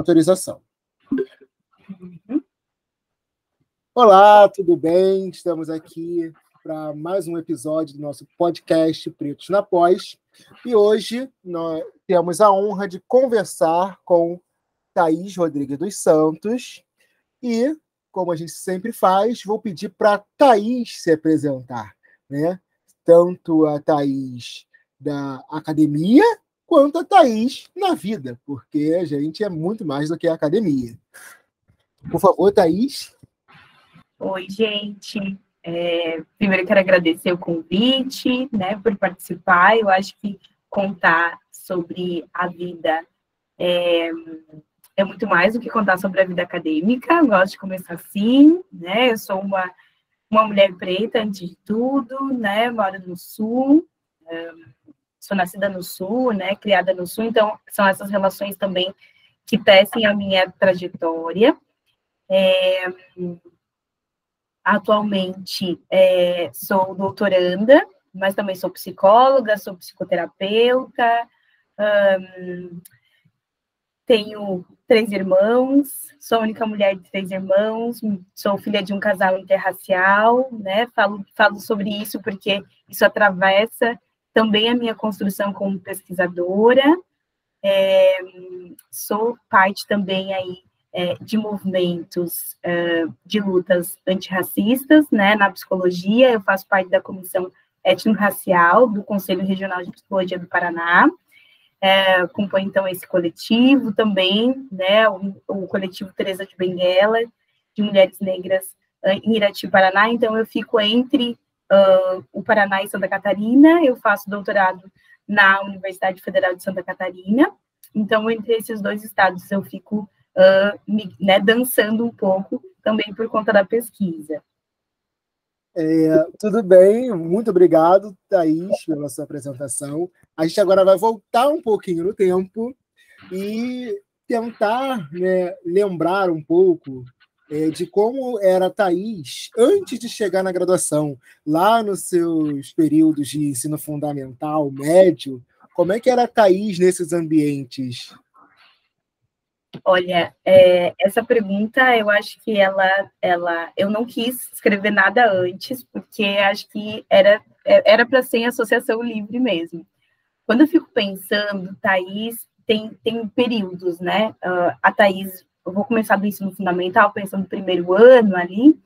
autorização. Olá, tudo bem? Estamos aqui para mais um episódio do nosso podcast Pretos na Pós. E hoje nós temos a honra de conversar com Thaís Rodrigues dos Santos. E, como a gente sempre faz, vou pedir para Thaís se apresentar. Né? Tanto a Thaís da academia quanto a Thaís na vida, porque a gente é muito mais do que a academia. Por favor, Thaís. Oi, gente. É, primeiro quero agradecer o convite, né, por participar. Eu acho que contar sobre a vida é, é muito mais do que contar sobre a vida acadêmica. Eu gosto de começar assim, né? Eu sou uma, uma mulher preta antes de tudo, né? Moro no Sul. É, sou nascida no Sul, né, criada no Sul, então são essas relações também que tecem a minha trajetória. É, atualmente é, sou doutoranda, mas também sou psicóloga, sou psicoterapeuta, tenho três irmãos, sou a única mulher de três irmãos, sou filha de um casal interracial, né? Falo, falo sobre isso porque isso atravessa também a minha construção como pesquisadora, é, sou parte também aí é, de movimentos é, de lutas antirracistas, né, na psicologia, eu faço parte da comissão étnico-racial do Conselho Regional de Psicologia do Paraná, é, compõe então esse coletivo também, né, o, o coletivo Teresa de Benguela, de mulheres negras em Irati, Paraná, então eu fico entre uh, o Paraná e Santa Catarina, eu faço doutorado na Universidade Federal de Santa Catarina, então, entre esses dois estados, eu fico uh, me, né, dançando um pouco, também por conta da pesquisa. É, tudo bem, muito obrigado, Thaís, pela sua apresentação. A gente agora vai voltar um pouquinho no tempo e tentar né, lembrar um pouco de como era a Thaís antes de chegar na graduação, lá nos seus períodos de ensino fundamental, médio, como é que era a Thaís nesses ambientes? Olha, é, essa pergunta eu acho que ela, ela, eu não quis escrever nada antes, porque acho que era é, era para ser em associação livre mesmo. Quando eu fico pensando, Thaís tem, tem períodos, né? Uh, a Thaís eu vou começar do ensino fundamental, pensando no primeiro ano ali,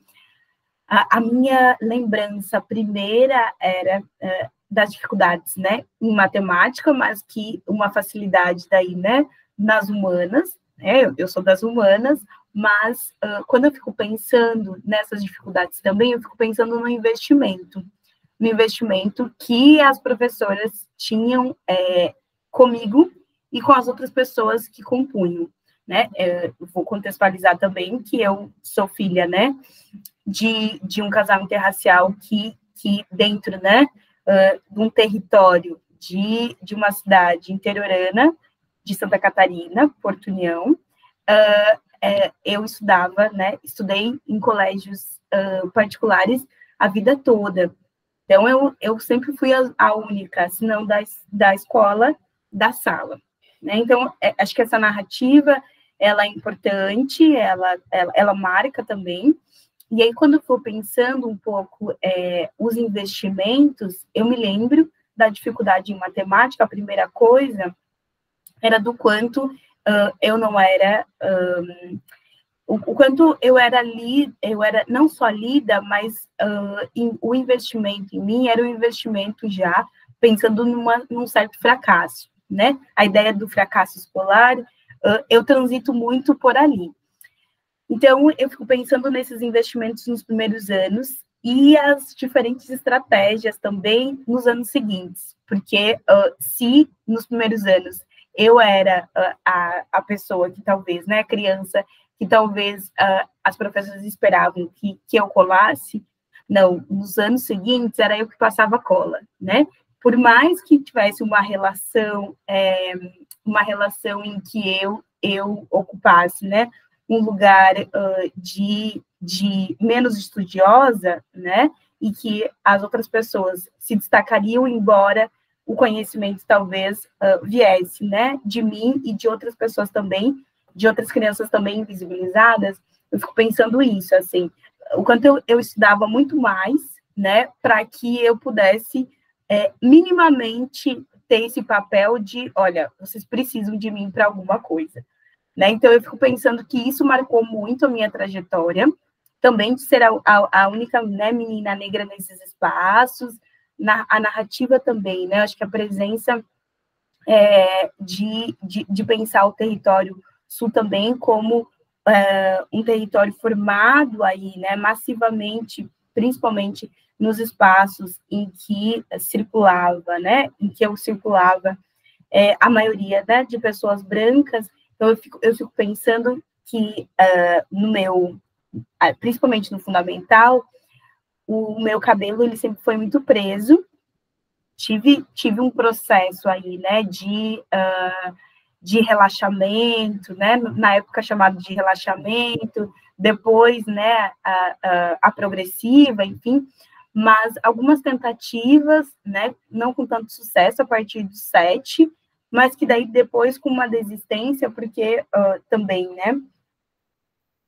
a, a minha lembrança primeira era é, das dificuldades, né, em matemática, mas que uma facilidade daí, né, nas humanas, né, eu, eu sou das humanas, mas uh, quando eu fico pensando nessas dificuldades também, eu fico pensando no investimento, no investimento que as professoras tinham é, comigo e com as outras pessoas que compunham né? É, vou contextualizar também que eu sou filha, né, de, de um casal interracial que, que dentro, né, uh, de um território de, de uma cidade interiorana de Santa Catarina, Porto União, uh, é, eu estudava, né, estudei em colégios uh, particulares a vida toda. Então, eu, eu sempre fui a, a única, se não da, da escola, da sala. Né? Então, é, acho que essa narrativa ela é importante, ela, ela, ela marca também. E aí, quando eu for pensando um pouco é, os investimentos, eu me lembro da dificuldade em matemática, a primeira coisa era do quanto uh, eu não era. Um, o, quanto eu era ali, eu era não só lida, mas uh, o investimento em mim era um investimento já pensando numa, num certo fracasso, né? A ideia do fracasso escolar eu transito muito por ali. Então, eu fico pensando nesses investimentos nos primeiros anos e as diferentes estratégias também nos anos seguintes, porque uh, se nos primeiros anos eu era uh, a, a pessoa que talvez, né, criança, que talvez uh, as professoras esperavam que, que eu colasse, não, nos anos seguintes era eu que passava cola, né? Por mais que tivesse uma relação é, uma relação em que eu eu ocupasse, né, um lugar uh, de, de menos estudiosa, né, e que as outras pessoas se destacariam embora o conhecimento talvez uh, viesse, né, de mim e de outras pessoas também de outras crianças também invisibilizadas, eu fico pensando isso, assim, o quanto eu, eu estudava muito mais, né, para que eu pudesse é, minimamente ter esse papel de, olha, vocês precisam de mim para alguma coisa, né? Então eu fico pensando que isso marcou muito a minha trajetória, também de ser a, a, a única né, menina negra nesses espaços, na, a narrativa também, né? Acho que a presença é, de, de, de, pensar o território sul também como é, um território formado aí, né, massivamente, principalmente nos espaços em que circulava, né, em que eu circulava é, a maioria né, de pessoas brancas, então eu fico, eu fico pensando que uh, no meu, principalmente no fundamental, o meu cabelo ele sempre foi muito preso, tive, tive um processo aí, né, de, uh, de relaxamento, né, na época chamado de relaxamento, depois, né, a, a, a progressiva, enfim, mas algumas tentativas, né, não com tanto sucesso a partir do sete, mas que daí depois com uma desistência, porque uh, também, né,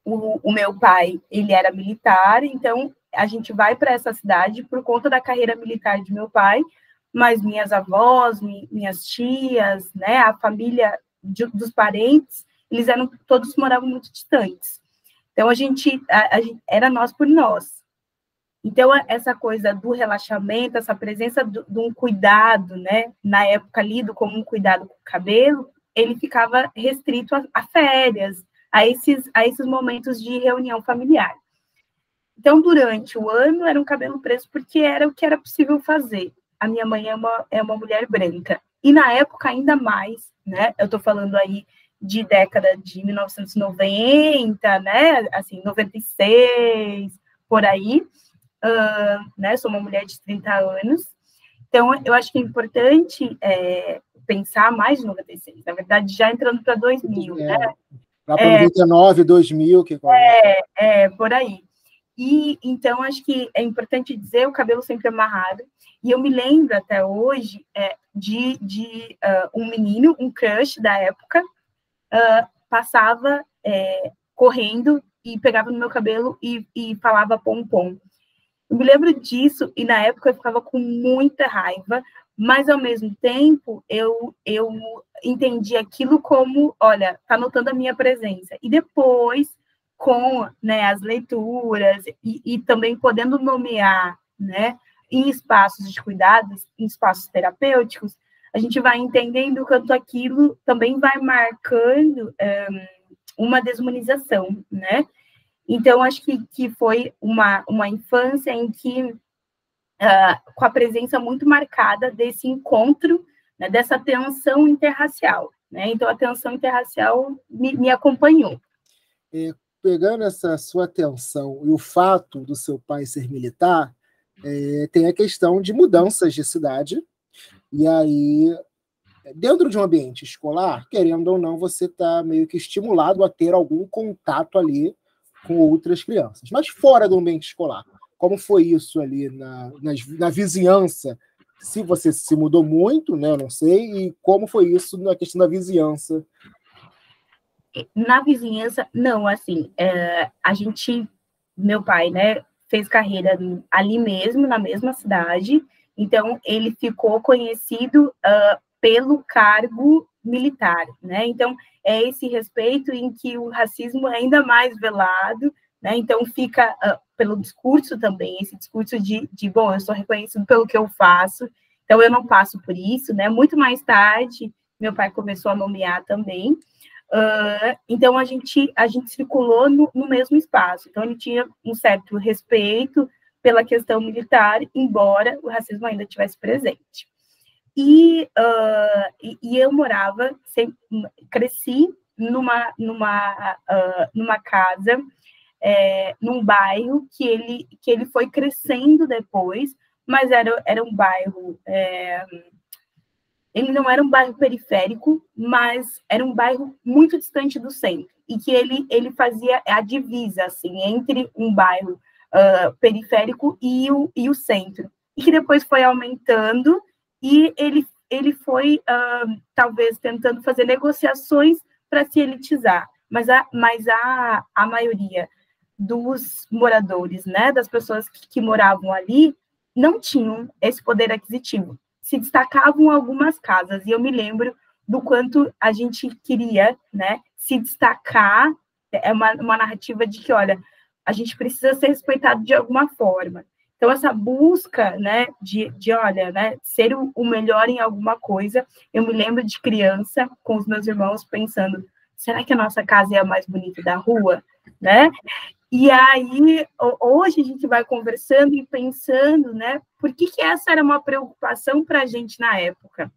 o, o, meu pai, ele era militar, então a gente vai para essa cidade por conta da carreira militar de meu pai, mas minhas avós, minhas tias, né, a família de, dos parentes, eles eram todos moravam muito distantes. Então a gente, a, a era nós por nós. Então essa coisa do relaxamento, essa presença de um cuidado, né, na época lido como um cuidado com o cabelo, ele ficava restrito a, a férias, a esses a esses momentos de reunião familiar. Então, durante o ano, era um cabelo preso porque era o que era possível fazer a minha mãe é uma, é uma mulher branca. E na época, ainda mais, né? Eu estou falando aí de década de 1990, né? Assim, 96, por aí. Uh, né? Sou uma mulher de 30 anos. Então, eu acho que é importante é, pensar mais de 96, na verdade, já entrando para 2000, é, né? Lá para é, 99, 2000, que é, é, por aí. E então acho que é importante dizer o cabelo sempre amarrado. E eu me lembro até hoje é, de, de uh, um menino, um crush da época, uh, passava é, correndo e pegava no meu cabelo e, e falava pom-pom. Eu me lembro disso e na época eu ficava com muita raiva, mas ao mesmo tempo eu, eu entendi aquilo como, olha, tá notando a minha presença. E depois, com né, as leituras e, e também podendo nomear, né, em espaços de cuidados, em espaços terapêuticos, a gente vai entendendo o quanto aquilo também vai marcando um, uma desumanização, né? Então, acho que, que foi uma, uma infância em que, uh, com a presença muito marcada desse encontro, né, dessa tensão interracial, né? Então, a tensão interracial me, me acompanhou. Pegando essa sua atenção e o fato do seu pai ser militar, é, tem a questão de mudanças de cidade. E aí, dentro de um ambiente escolar, querendo ou não, você está meio que estimulado a ter algum contato ali com outras crianças. Mas fora do ambiente escolar, como foi isso ali na, na, na vizinhança? Se você se mudou muito, né? Eu não sei. E como foi isso na questão da vizinhança? Na vizinhança, não, assim, é, a gente, meu pai, né, fez carreira ali mesmo, na mesma cidade, então ele ficou conhecido uh, pelo cargo militar, né? Então é esse respeito em que o racismo é ainda mais velado, né? Então fica uh, pelo discurso também, esse discurso de, de, bom, eu sou reconhecido pelo que eu faço, então eu não passo por isso, né? Muito mais tarde, meu pai começou a nomear também, Uh, então a gente a gente circulou no, no, mesmo espaço. Então ele tinha um certo respeito pela questão militar, embora o racismo ainda tivesse presente. E, uh, e, e, eu morava, sempre, cresci numa numa uh, numa casa, é, num bairro que ele que ele foi crescendo depois, mas era era um bairro é, ele não era um bairro periférico, mas era um bairro muito distante do centro, e que ele, ele fazia a divisa, assim, entre um bairro uh, periférico e o, e o centro, e que depois foi aumentando, e ele, ele foi, uh, talvez, tentando fazer negociações para se elitizar, mas a, mas a, a maioria dos moradores, né, das pessoas que, que moravam ali, não tinham esse poder aquisitivo. Se destacavam algumas casas, e eu me lembro do quanto a gente queria, né, se destacar, é uma, uma narrativa de que, olha, a gente precisa ser respeitado de alguma forma. Então, essa busca, né, de, de olha, né, ser o, o melhor em alguma coisa, eu me lembro de criança, com os meus irmãos, pensando, será que a nossa casa é a mais bonita da rua, né? E aí, hoje a gente vai conversando e pensando, né, por que, que essa era uma preocupação para a gente na época?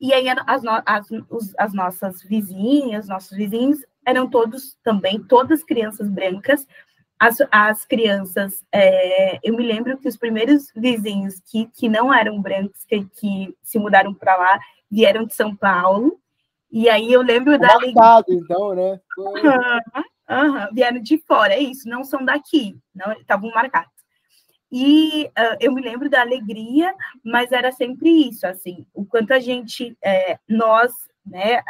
E aí, as, as, as nossas vizinhas, nossos vizinhos, eram todos também, todas crianças brancas. As, as crianças, é, eu me lembro que os primeiros vizinhos que, que não eram brancos, que, que se mudaram para lá, vieram de São Paulo. E aí eu lembro da. Marcado, então, né? Uhum, vieram de fora, é isso, não são daqui, não estavam marcados. E uh, eu me lembro da alegria, mas era sempre isso, assim, o quanto a gente, é, nós, né,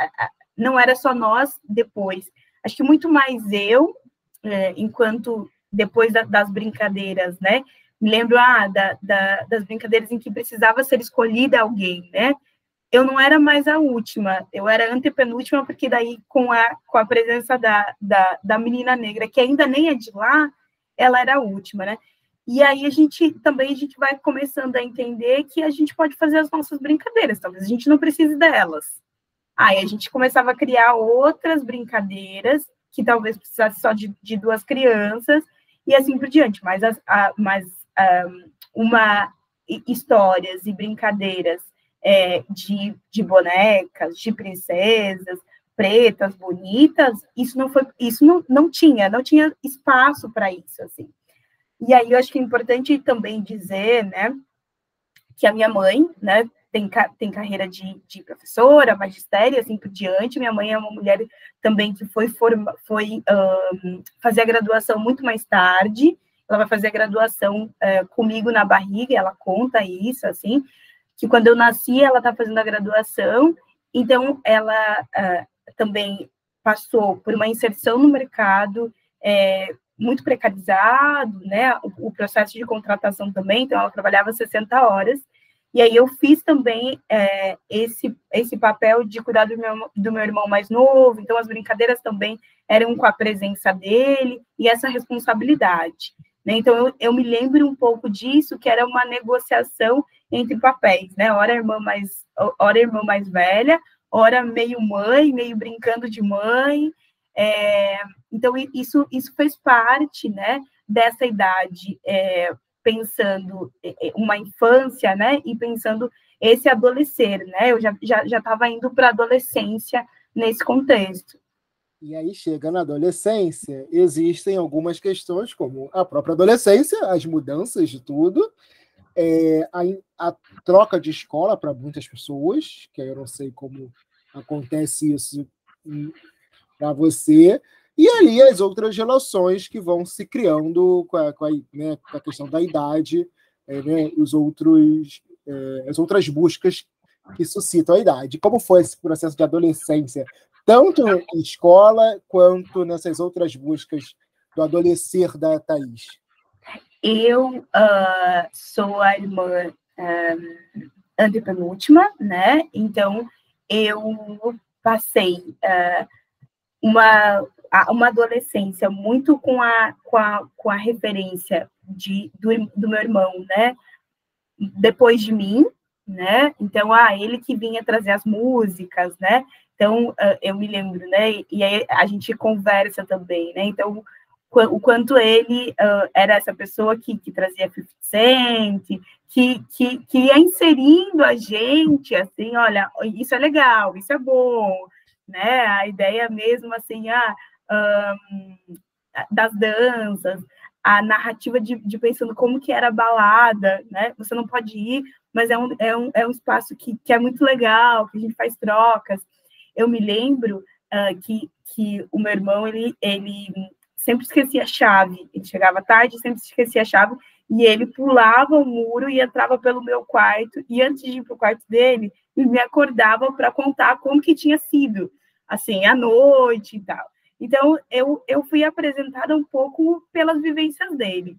não era só nós depois, acho que muito mais eu, é, enquanto depois da, das brincadeiras, né, me lembro ah, da, da, das brincadeiras em que precisava ser escolhida alguém, né, eu não era mais a última, eu era antepenúltima, porque daí com a, com a presença da, da, da menina negra, que ainda nem é de lá, ela era a última, né? E aí a gente também a gente vai começando a entender que a gente pode fazer as nossas brincadeiras, talvez a gente não precise delas. Aí a gente começava a criar outras brincadeiras que talvez precisasse só de, de duas crianças e assim por diante, mas, as, a, mas um, uma histórias e brincadeiras é, de, de bonecas, de princesas pretas, bonitas, isso não foi, isso não, não tinha, não tinha espaço para isso, assim. E aí eu acho que é importante também dizer, né, que a minha mãe, né, tem, tem carreira de, de professora, magistério, assim por diante. Minha mãe é uma mulher também que foi, forma, foi um, fazer a graduação muito mais tarde. Ela vai fazer a graduação uh, comigo na barriga, ela conta isso, assim que quando eu nasci, ela está fazendo a graduação, então ela uh, também passou por uma inserção no mercado é, muito precarizado, né, o, o, processo de contratação também, então ela trabalhava 60 horas, e aí eu fiz também é, esse, esse papel de cuidar do meu, do meu irmão mais novo, então as brincadeiras também eram com a presença dele, e essa responsabilidade. Né? Então, eu, eu me lembro um pouco disso, que era uma negociação entre papéis, né? Ora irmã mais, ora irmã mais velha, ora meio mãe, meio brincando de mãe. É, então, isso, isso fez parte, né, dessa idade, é, pensando é, é, uma infância, né, e pensando esse adolescer, né? Eu já estava já, já indo para a adolescência nesse contexto. E aí chega na adolescência, existem algumas questões, como a própria adolescência, as mudanças de tudo, é, a, a, troca de escola para muitas pessoas, que eu não sei como acontece isso para você, e ali as outras relações que vão se criando com a, com a, né, com a questão da idade, é, né, os outros, é, as outras buscas que suscitam a idade. Como foi esse processo de adolescência tanto em escola quanto nessas outras buscas do adolescer da Thaís? Eu uh, sou a irmã um, antepenúltima, né? Então, eu passei uh, uma, uma adolescência muito com a, com a, com a referência de, do, do meu irmão, né? Depois de mim, né? Então, ah, ele que vinha trazer as músicas, né? Então, ah, eu me lembro, né? E aí a gente conversa também, né? Então, o quanto ele uh, era essa pessoa que, que trazia 50 Cent, que, que, que ia inserindo a gente, assim, olha, isso é legal, isso é bom, né? A ideia mesmo, assim, ah, um, das danças, a narrativa de, de, pensando como que era a balada, né? Você não pode ir, mas é um, é um, é um espaço que, que é muito legal, que a gente faz trocas eu me lembro uh, que, que o meu irmão, ele, ele sempre esquecia a chave, ele chegava tarde, sempre esquecia a chave, e ele pulava o muro e entrava pelo meu quarto, e antes de ir para o quarto dele, ele me acordava para contar como que tinha sido assim, à noite e tal. Então, eu, eu fui apresentada um pouco pelas vivências dele.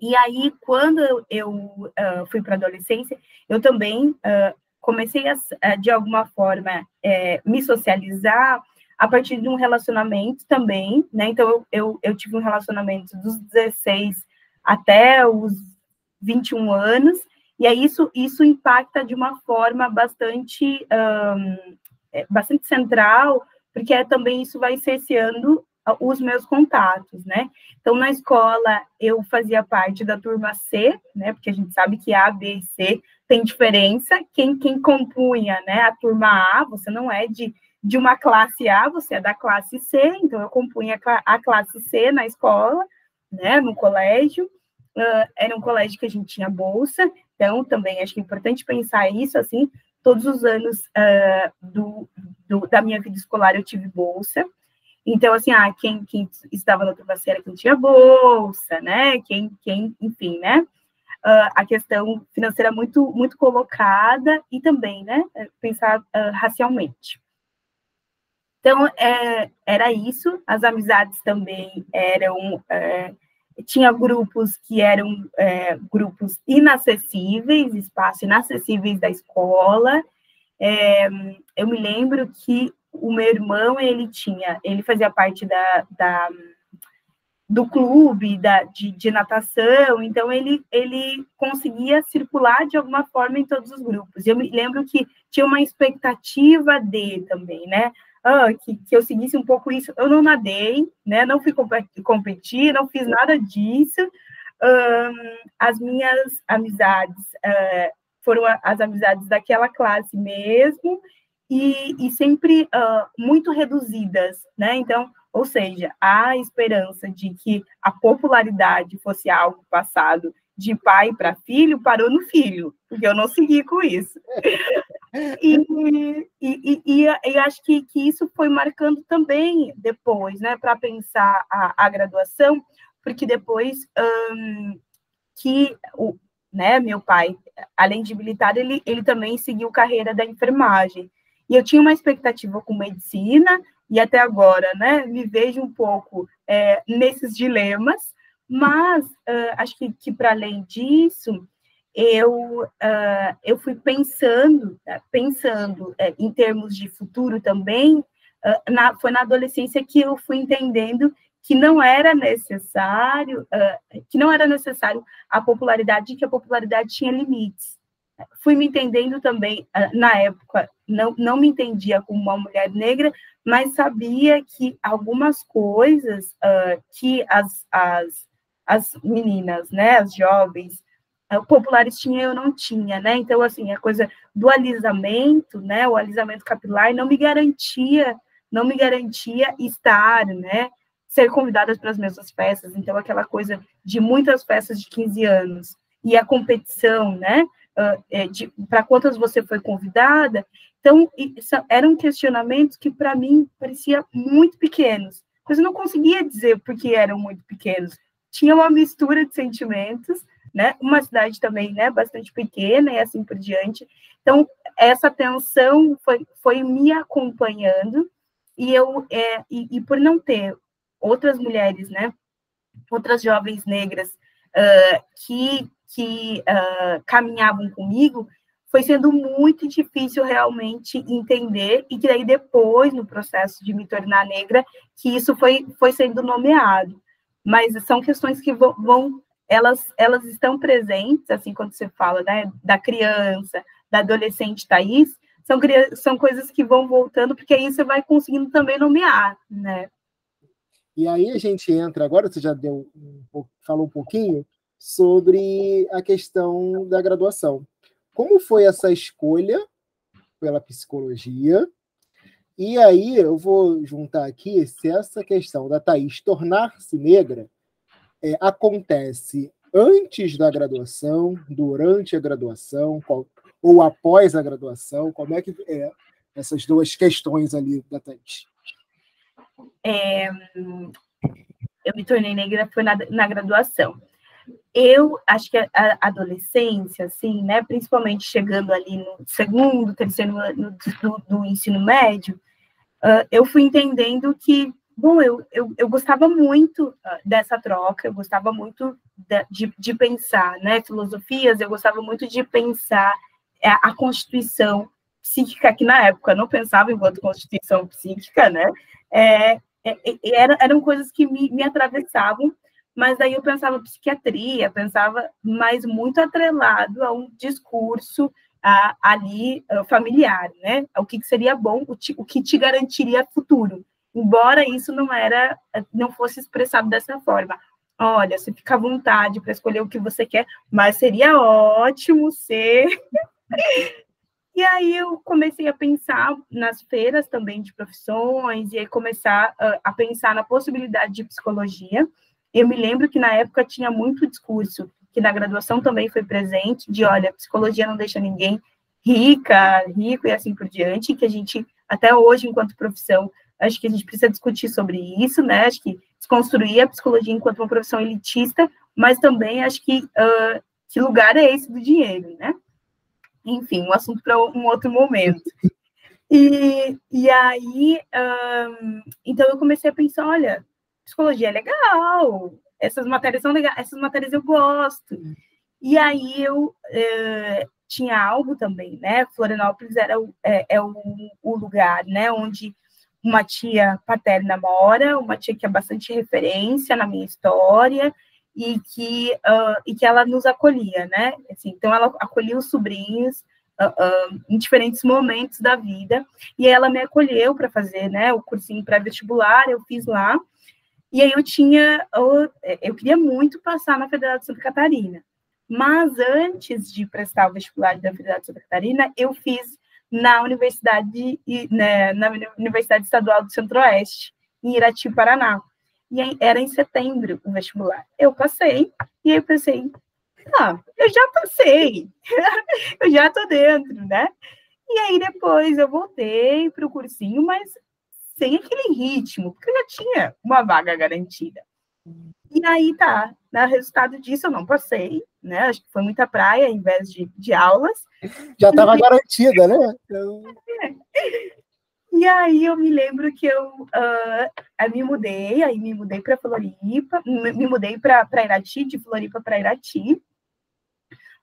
E aí, quando eu uh, fui para a adolescência, eu também uh, comecei a, de alguma forma, é, me socializar a partir de um relacionamento também, né? Então, eu, eu, eu, tive um relacionamento dos 16 até os 21 anos, e aí isso, isso impacta de uma forma bastante, um, bastante central, porque é, também isso vai cesseando os meus contatos, né? Então, na escola, eu fazia parte da turma C, né? Porque a gente sabe que A, B e C tem diferença. Quem, quem compunha, né? A turma A, você não é de, de uma classe A, você é da classe C. Então, eu compunha a classe C na escola, né? No colégio. Uh, era um colégio que a gente tinha bolsa. Então, também acho que é importante pensar isso, assim. Todos os anos uh, do, do, da minha vida escolar eu tive bolsa. Então, assim, ah, quem, quem estava na turma era quem tinha bolsa, né? Quem, quem enfim, né? Uh, a questão financeira muito, muito colocada e também, né? Pensar uh, racialmente. Então, é, era isso. As amizades também eram. É, tinha grupos que eram é, grupos inacessíveis, espaços inacessíveis da escola. É, eu me lembro que o meu irmão, ele tinha, ele fazia parte da, da do clube da, de, de, natação, então ele, ele conseguia circular de alguma forma em todos os grupos. Eu me lembro que tinha uma expectativa de também, né? Ah, que, que eu seguisse um pouco isso. Eu não nadei, né? Não fui competir, não fiz nada disso. Um, as minhas amizades uh, foram as amizades daquela classe mesmo, e, e sempre uh, muito reduzidas, né? Então, ou seja, a esperança de que a popularidade fosse algo passado de pai para filho parou no filho, porque eu não segui com isso. e, e, e, e, acho que, que isso foi marcando também depois, né, para pensar a, a, graduação, porque depois um, que o, né, meu pai, além de militar, ele, ele também seguiu carreira da enfermagem. E eu tinha uma expectativa com medicina, e até agora, né, me vejo um pouco é, nesses dilemas, mas uh, acho que, que para além disso, eu, uh, eu fui pensando, né, pensando uh, em termos de futuro também, na, foi na adolescência que eu fui entendendo que não era necessário, que não era necessário a popularidade, que a popularidade tinha limites. Fui me entendendo também, ah, na época, não, não me entendia como uma mulher negra, mas sabia que algumas coisas uh, que as, as, as meninas, né, as jovens, uh, populares tinham, eu não tinha, né, então, assim, a coisa do alisamento, né, o alisamento capilar não me garantia, não me garantia estar, né, ser convidada para as mesmas festas, então, aquela coisa de muitas festas de 15 anos, e a competição, né, uh, para quantas você foi convidada. Então, eram questionamentos que, para mim, pareciam muito pequenos, mas eu não conseguia dizer porque eram muito pequenos. Tinha uma mistura de sentimentos, né? Uma cidade também, né, bastante pequena e assim por diante. Então, essa tensão foi, foi me acompanhando e eu é, e, e por não ter outras mulheres, né, outras jovens negras uh, que que uh, caminhavam comigo, foi sendo muito difícil realmente entender, e que daí depois, no processo de me tornar negra, que isso foi, foi sendo nomeado. Mas são questões que vão, elas, elas estão presentes, assim, quando você fala né, da criança, da adolescente Thaís, são, são coisas que vão voltando, porque aí você vai conseguindo também nomear, né? E aí a gente entra, agora você já deu falou um pouquinho, sobre a questão da graduação. Como foi essa escolha pela psicologia? E aí eu vou juntar aqui se essa questão da Thaís tornar-se negra é, acontece antes da graduação, durante a graduação, qual, ou após a graduação, como é que é essas duas questões ali da Thaís? É, eu me tornei negra foi na, na graduação. Eu acho que a adolescência, assim, né, principalmente chegando ali no segundo, terceiro ano do, do ensino médio, uh, eu fui entendendo que, bom, eu, eu, eu gostava muito uh, dessa troca, eu gostava muito de, de pensar, né, filosofias, eu gostava muito de pensar é, a Constituição psíquica, que na época não pensava enquanto Constituição psíquica, né, é, é, é era, eram coisas que me, me atravessavam, mas daí eu pensava psiquiatria, pensava mais muito atrelado a um discurso uh, ali uh, familiar, né? O que, que seria bom, o, o, que te garantiria futuro. Embora isso não era, não fosse expressado dessa forma. Olha, você fica à vontade para escolher o que você quer, mas seria ótimo ser. E aí eu comecei a pensar nas feiras também de profissões, e aí começar a pensar na possibilidade de psicologia. Eu me lembro que na época tinha muito discurso, que na graduação também foi presente, de olha, psicologia não deixa ninguém rica, rico e assim por diante, que a gente, até hoje, enquanto profissão, acho que a gente precisa discutir sobre isso, né? Acho que desconstruir a psicologia enquanto uma profissão elitista, mas também acho que uh, que lugar é esse do dinheiro, né? Enfim, um assunto para um outro momento. E, e aí, um, então eu comecei a pensar, olha, psicologia é legal, essas matérias são legais, essas matérias eu gosto. E aí eu é, tinha algo também, né? Florianópolis era é, é o, o, lugar, né? Onde uma tia paterna mora, uma tia que é bastante referência na minha história e que uh, e que ela nos acolhia, né? Assim, então ela acolhia os sobrinhos uh, uh, em diferentes momentos da vida e ela me acolheu para fazer, né? O cursinho pré-vestibular eu fiz lá e aí eu tinha, eu queria muito passar na Federal de Santa Catarina. Mas antes de prestar o vestibular da Federal de Santa Catarina, eu fiz na Universidade, né, na Universidade Estadual do Centro-Oeste, em Irati, Paraná. E era em setembro o vestibular. Eu passei, e aí eu pensei, ah, eu já passei, eu já tô dentro, né? E aí depois eu voltei para o cursinho, mas sem aquele ritmo, porque eu já tinha uma vaga garantida. E aí tá, né, resultado disso eu não passei, né? Acho que foi muita praia em vez de, de aulas. Já estava garantida, né? Então... E aí eu me lembro que eu uh, me mudei, aí me mudei para Floripa, me mudei para Irati, de Floripa para Irati.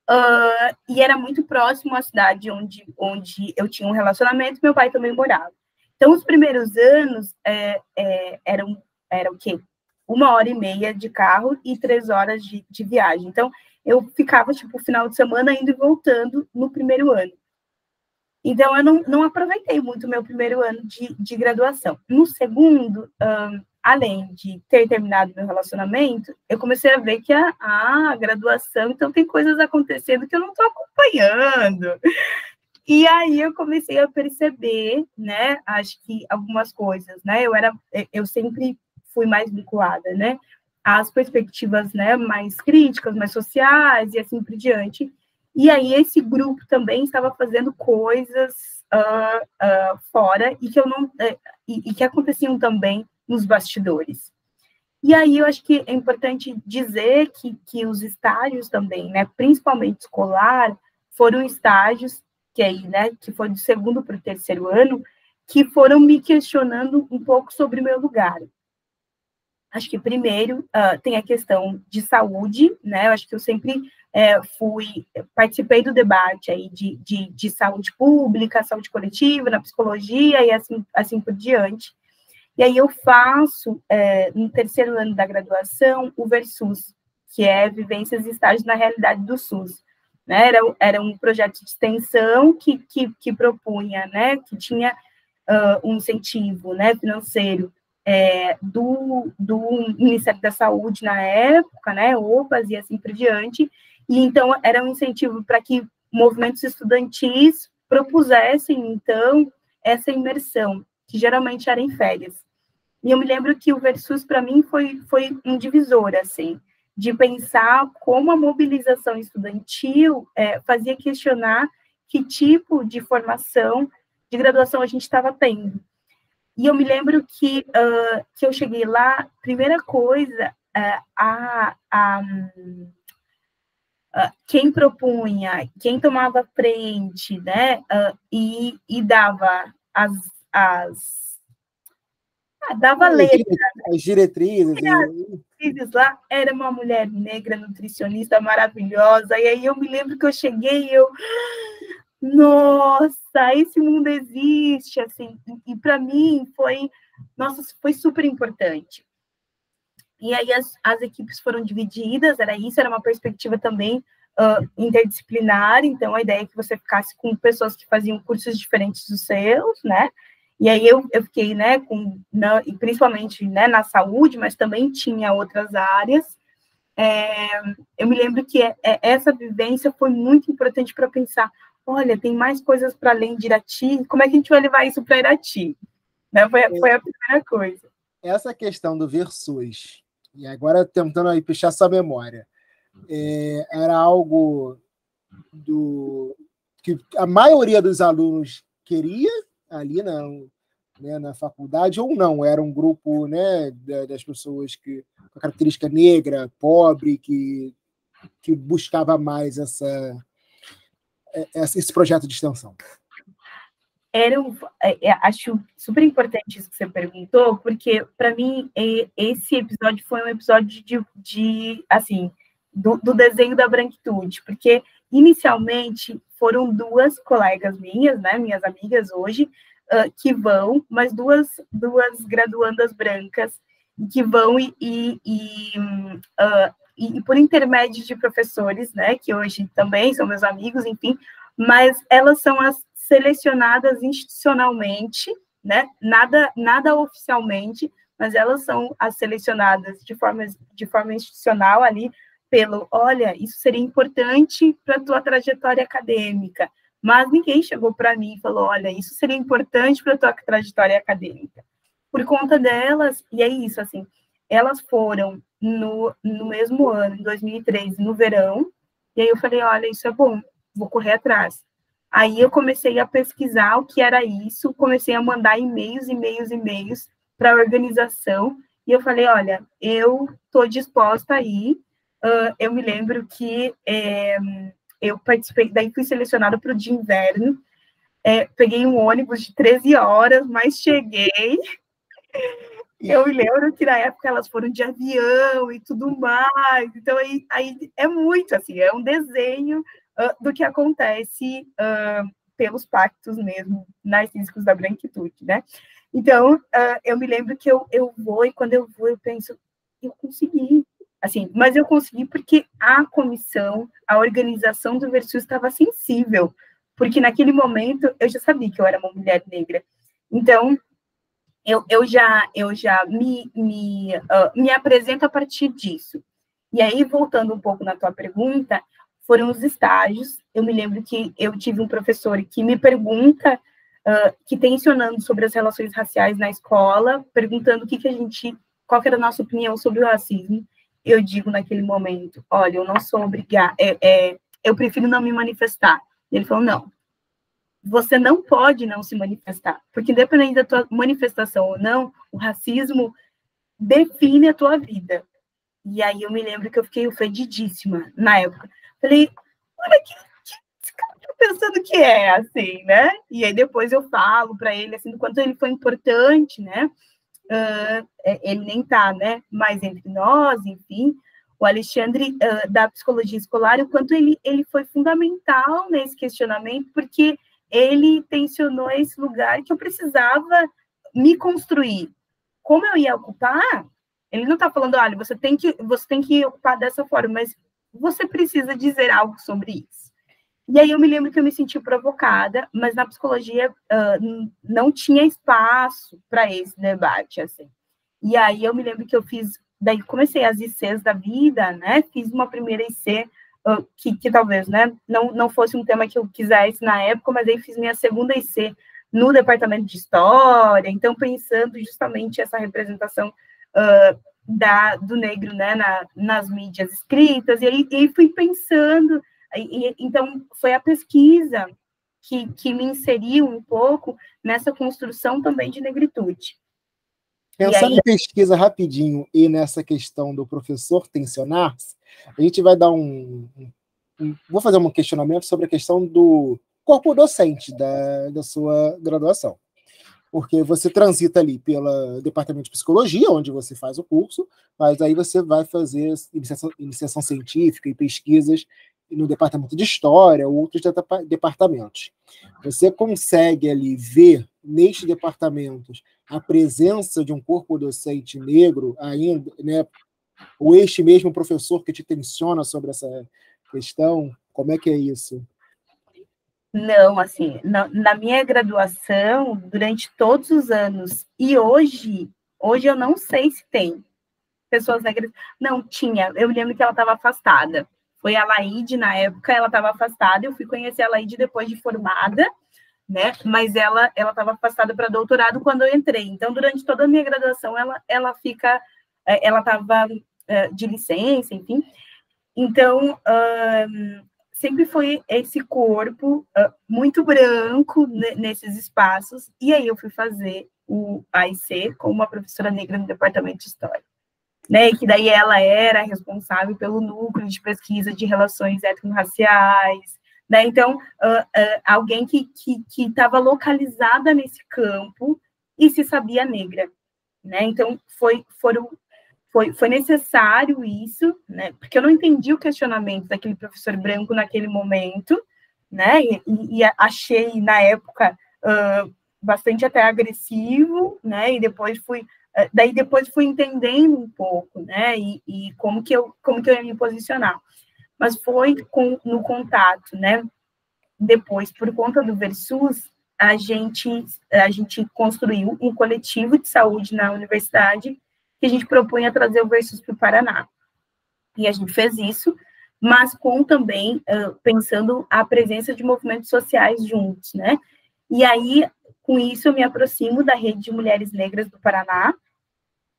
Uh, e era muito próximo à cidade onde, onde eu tinha um relacionamento, meu pai também morava. Então, os primeiros anos é, é, eram, era o quê? Uma hora e meia de carro e três horas de, de viagem. Então, eu ficava, tipo, o final de semana indo e voltando no primeiro ano. Então, eu não, não aproveitei muito o meu primeiro ano de, de graduação. No segundo, um, além de ter terminado meu relacionamento, eu comecei a ver que a, a graduação, então, tem coisas acontecendo que eu não estou acompanhando. E aí eu comecei a perceber, né, acho que algumas coisas, né, eu era, eu sempre fui mais vinculada, né, às perspectivas, né, mais críticas, mais sociais e assim por diante. E aí esse grupo também estava fazendo coisas uh, uh, fora e que eu não, uh, e, e que aconteciam também nos bastidores. E aí eu acho que é importante dizer que, que os estágios também, né, principalmente escolar, foram estágios que aí, né, que foi do segundo para o terceiro ano, que foram me questionando um pouco sobre o meu lugar. Acho que primeiro uh, tem a questão de saúde, né? Eu acho que eu sempre é, fui, participei do debate aí de, de, de, saúde pública, saúde coletiva, na psicologia e assim, assim por diante. E aí eu faço, é, no terceiro ano da graduação, o Versus, que é Vivências e Estágios na Realidade do SUS. Né? Era, era um projeto de extensão que, que, que propunha, né? que tinha uh, um incentivo né? financeiro é, do, do Ministério da Saúde na época, né? OPAS e assim por diante. E então era um incentivo para que movimentos estudantis propusessem, então, essa imersão, que geralmente era em férias. E eu me lembro que o Versus, para mim, foi, foi um divisor, assim, de pensar como a mobilização estudantil é, fazia questionar que tipo de formação de graduação a gente estava tendo. E eu me lembro que, uh, que eu cheguei lá, primeira coisa, uh, a, a uh, quem propunha, quem tomava frente, né, e, e dava as, as Ah, dava letra. As diretrizes. As lá era uma mulher negra, nutricionista maravilhosa. E aí eu me lembro que eu cheguei e eu. Nossa, esse mundo existe, assim. E, para mim foi, nossa, foi super importante. E aí as, as equipes foram divididas, era isso, era uma perspectiva também uh, interdisciplinar, então a ideia é que você ficasse com pessoas que faziam cursos diferentes dos seus, né? E aí eu, eu fiquei, né, com, na, principalmente né, na saúde, mas também tinha outras áreas. É, eu me lembro que é, é, essa vivência foi muito importante para pensar, olha, tem mais coisas para além de Irati, como é que a gente vai levar isso para Irati? Né, foi, foi a primeira coisa. Essa questão do versus, e agora tentando aí puxar sua memória, é, era algo do que a maioria dos alunos queria ali na, né, na faculdade ou não era um grupo né, das pessoas que com característica negra, pobre, que, que buscava mais essa, esse projeto de extensão. Era um, é, é, acho super importante isso que você perguntou, porque para mim esse episódio foi um episódio de, de assim do, do desenho da branquitude, porque inicialmente foram duas colegas minhas, né, minhas amigas hoje, uh, que vão, mas duas, duas graduandas brancas que vão e, e, e, uh, e, por intermédio de professores, né, que hoje também são meus amigos, enfim, mas elas são as selecionadas institucionalmente, né, nada, nada oficialmente, mas elas são as selecionadas de forma, de forma institucional ali pelo, olha, isso seria importante para tua trajetória acadêmica, mas ninguém chegou para mim e falou, olha, isso seria importante para tua trajetória acadêmica. Por conta delas, e é isso, assim, elas foram no, no mesmo ano, em 2013, no verão, e aí eu falei, olha, isso é bom, vou correr atrás. Aí eu comecei a pesquisar o que era isso, comecei a mandar e-mails, e-mails, e-mails para a organização, e eu falei, olha, eu estou disposta a ir, uh, eu me lembro que é, eu participei, daí fui selecionada para o de inverno, é, peguei um ônibus de 13 horas, mas cheguei. Eu me lembro que na época elas foram de avião e tudo mais. Então, aí, aí é muito assim, é um desenho uh, do que acontece uh, pelos pactos mesmo narcísicos da branquitude, né? Então, uh, eu me lembro que eu, eu vou e quando eu vou, eu penso, eu consegui, assim, mas eu consegui porque a comissão, a organização do Versus estava sensível, porque naquele momento eu já sabia que eu era uma mulher negra. Então, eu, eu já, eu já me, me, uh, me apresento a partir disso. E aí, voltando um pouco na tua pergunta, foram os estágios. Eu me lembro que eu tive um professor que me pergunta, uh, que tensionando sobre as relações raciais na escola, perguntando o que, que a gente, qual era a nossa opinião sobre o racismo eu digo naquele momento, olha, eu não sou obrigada, é, é, eu prefiro não me manifestar. Ele falou, não, você não pode não se manifestar, porque independente da tua manifestação ou não, o racismo define a tua vida. E aí eu me lembro que eu fiquei ofendidíssima na época. Falei, olha que, que esse cara tá pensando que é, assim, né? E aí depois eu falo para ele, assim, do quanto ele foi importante, né? uh, ele nem está né, mais entre nós, enfim, o Alexandre uh, da psicologia escolar, o quanto ele, ele foi fundamental nesse questionamento, porque ele tensionou esse lugar que eu precisava me construir. Como eu ia ocupar, ele não está falando, olha, você tem que você tem que ocupar dessa forma, mas você precisa dizer algo sobre isso. E aí eu me lembro que eu me senti provocada, mas na psicologia uh, não tinha espaço para esse debate, assim. E aí eu me lembro que eu fiz, daí comecei as ICs da vida, né? Fiz uma primeira IC que, que talvez, né, não, não fosse um tema que eu quisesse na época, mas aí fiz minha segunda IC no departamento de história, então pensando justamente essa representação uh, da, do negro, né, na, nas mídias escritas, e aí, e fui pensando e, então, foi a pesquisa que, que me inseriu um pouco nessa construção também de negritude. Pensando aí... em pesquisa rapidinho e nessa questão do professor tensionar-se, a gente vai dar um, um, Vou fazer um questionamento sobre a questão do corpo docente da, da sua graduação. porque você transita ali pelo departamento de psicologia, onde você faz o curso, mas aí você vai fazer iniciação, iniciação científica e pesquisas no departamento de história ou outros departamentos. Você consegue ali ver nestes departamentos a presença de um corpo docente negro ainda, né? Ou este mesmo professor que te tensiona sobre essa questão? Como é que é isso? Não, assim, na, na, minha graduação, durante todos os anos, e hoje, hoje eu não sei se tem pessoas negras. Não, tinha. Eu lembro que ela estava afastada. Foi a Laide, na época, ela estava afastada. Eu fui conhecer a Laide depois de formada, né? Mas ela ela estava afastada para doutorado quando eu entrei. Então, durante toda a minha graduação, ela, ela fica. É, ela estava é, de licença, enfim. Então, sempre foi esse corpo uh, muito branco nesses espaços, e aí eu fui fazer o AIC com uma professora negra no departamento de História. Né, que daí ela era responsável pelo núcleo de pesquisa de relações étnico-raciais, né, então, uh, uh, alguém que estava localizada nesse campo e se sabia negra, né, então foi, foram foi, foi necessário isso, né? Porque eu não entendi o questionamento daquele professor branco naquele momento, né? E, e achei na época uh, bastante até agressivo, né? E depois fui, daí depois fui entendendo um pouco, né? E, e, como que eu como que eu ia me posicionar. Mas foi com, no contato, né? Depois, por conta do Versus, a gente a gente construiu um coletivo de saúde na universidade que a gente propunha trazer o Versus para o Paraná. E a gente fez isso, mas com também uh, pensando a presença de movimentos sociais juntos, né? E aí, com isso, eu me aproximo da Rede de Mulheres Negras do Paraná,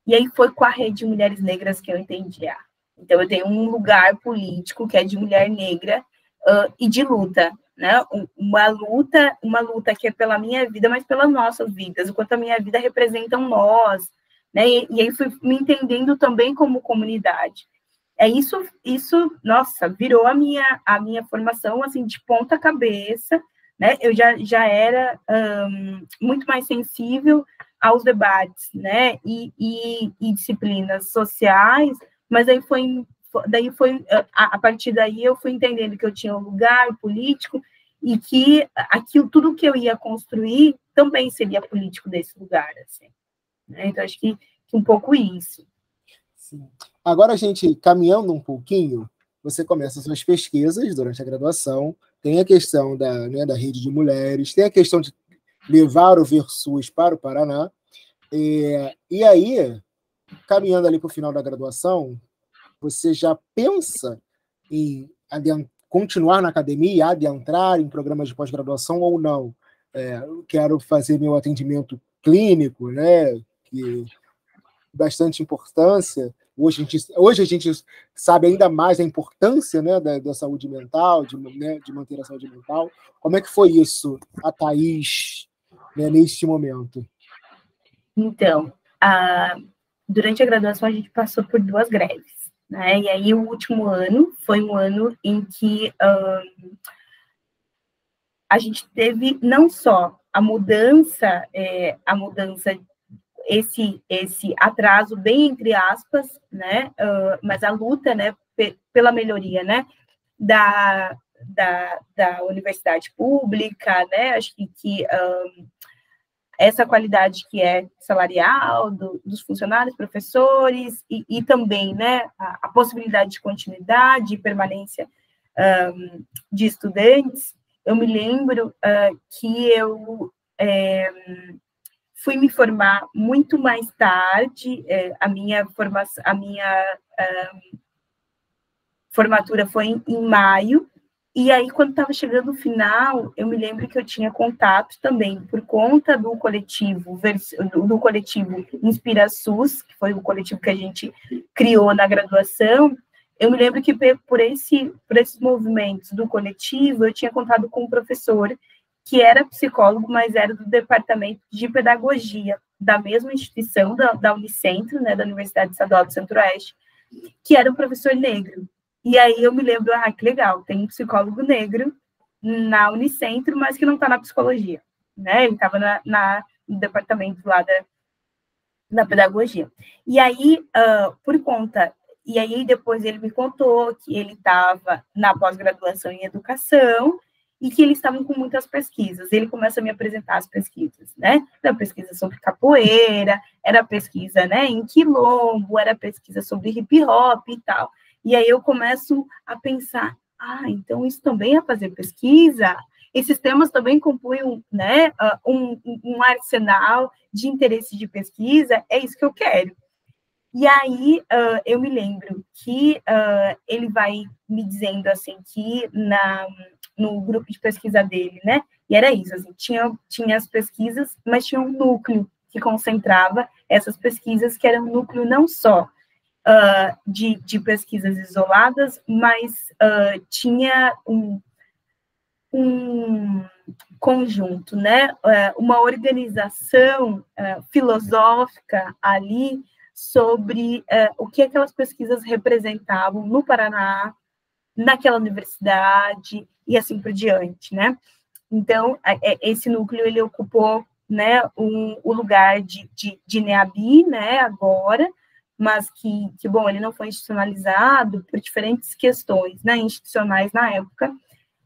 e aí foi com a Rede de Mulheres Negras que eu entendi. Ah, então, eu tenho um lugar político que é de mulher negra uh, e de luta, né? Uma luta, uma luta que é pela minha vida, mas pelas nossas vidas, o quanto a minha vida representa nós, né? E, e aí fui me entendendo também como comunidade. É isso, isso, nossa, virou a minha a minha formação assim de ponta cabeça, né? Eu já, já era um, muito mais sensível aos debates, né? E, e, e, disciplinas sociais, mas aí foi daí foi a, a partir daí eu fui entendendo que eu tinha um lugar político e que aquilo tudo que eu ia construir também seria político desse lugar, assim. Né? Então, acho que, que, um pouco isso. Sim. Agora, a gente caminhando um pouquinho, você começa suas pesquisas durante a graduação, tem a questão da, né, da rede de mulheres, tem a questão de levar o Versus para o Paraná, é, e aí, caminhando ali para o final da graduação, você já pensa em continuar na academia, adentrar em programas de pós-graduação ou não? É, quero fazer meu atendimento clínico, né? que bastante importância. Hoje a, gente, hoje a gente sabe ainda mais a importância né, da, da saúde mental, de, né, de manter a saúde mental. Como é que foi isso, a Thaís, né, neste momento? Então, a, durante a graduação a gente passou por duas greves. Né? E aí o último ano foi um ano em que um, a gente teve não só a mudança, é, a mudança esse esse atraso bem entre aspas, né? Uh, mas a luta, né, pela melhoria, né, da, da, da universidade pública, né? Acho que, que um, essa qualidade que é salarial do, dos funcionários, professores e, e também, né, a, a, possibilidade de continuidade e permanência um, de estudantes. Eu me lembro uh, que eu é, fui me formar muito mais tarde, é, a minha formação, a minha um, formatura foi em, em, maio, e aí quando estava chegando o final, eu me lembro que eu tinha contato também por conta do coletivo, do, coletivo Inspira SUS, que foi o coletivo que a gente criou na graduação, eu me lembro que por, esse, por esses movimentos do coletivo, eu tinha contato com um professor que era psicólogo, mas era do departamento de pedagogia da mesma instituição, da, da Unicentro, né, da Universidade Estadual do Centro-Oeste, que era um professor negro. E aí eu me lembro, ah, que legal, tem um psicólogo negro na Unicentro, mas que não está na psicologia, né? Ele estava na, na, no departamento lá da, da pedagogia. E aí, uh, por conta, e aí depois ele me contou que ele estava na pós-graduação em educação e que eles estavam com muitas pesquisas. Ele começa a me apresentar as pesquisas, né? Era pesquisa sobre capoeira, era pesquisa, né, em quilombo, era pesquisa sobre hip hop e tal. E aí eu começo a pensar, ah, então isso também é fazer pesquisa? Esses temas também compõem né, ah, um, um arsenal de interesse de pesquisa, é isso que eu quero. E aí uh, eu me lembro que uh, ele vai me dizendo assim que na, no grupo de pesquisa dele, né? E era isso, assim, tinha, tinha as pesquisas, mas tinha um núcleo que concentrava essas pesquisas, que era um núcleo não só uh, de, de pesquisas isoladas, mas tinha um, um conjunto, né? Uh, uma organização filosófica ali sobre o que aquelas pesquisas representavam no Paraná, naquela universidade, e assim por diante, né? Então, é, esse núcleo, ele ocupou, né, um, o lugar de, de, de NEABI, né, agora, mas que, que, bom, ele não foi institucionalizado por diferentes questões, né, institucionais na época,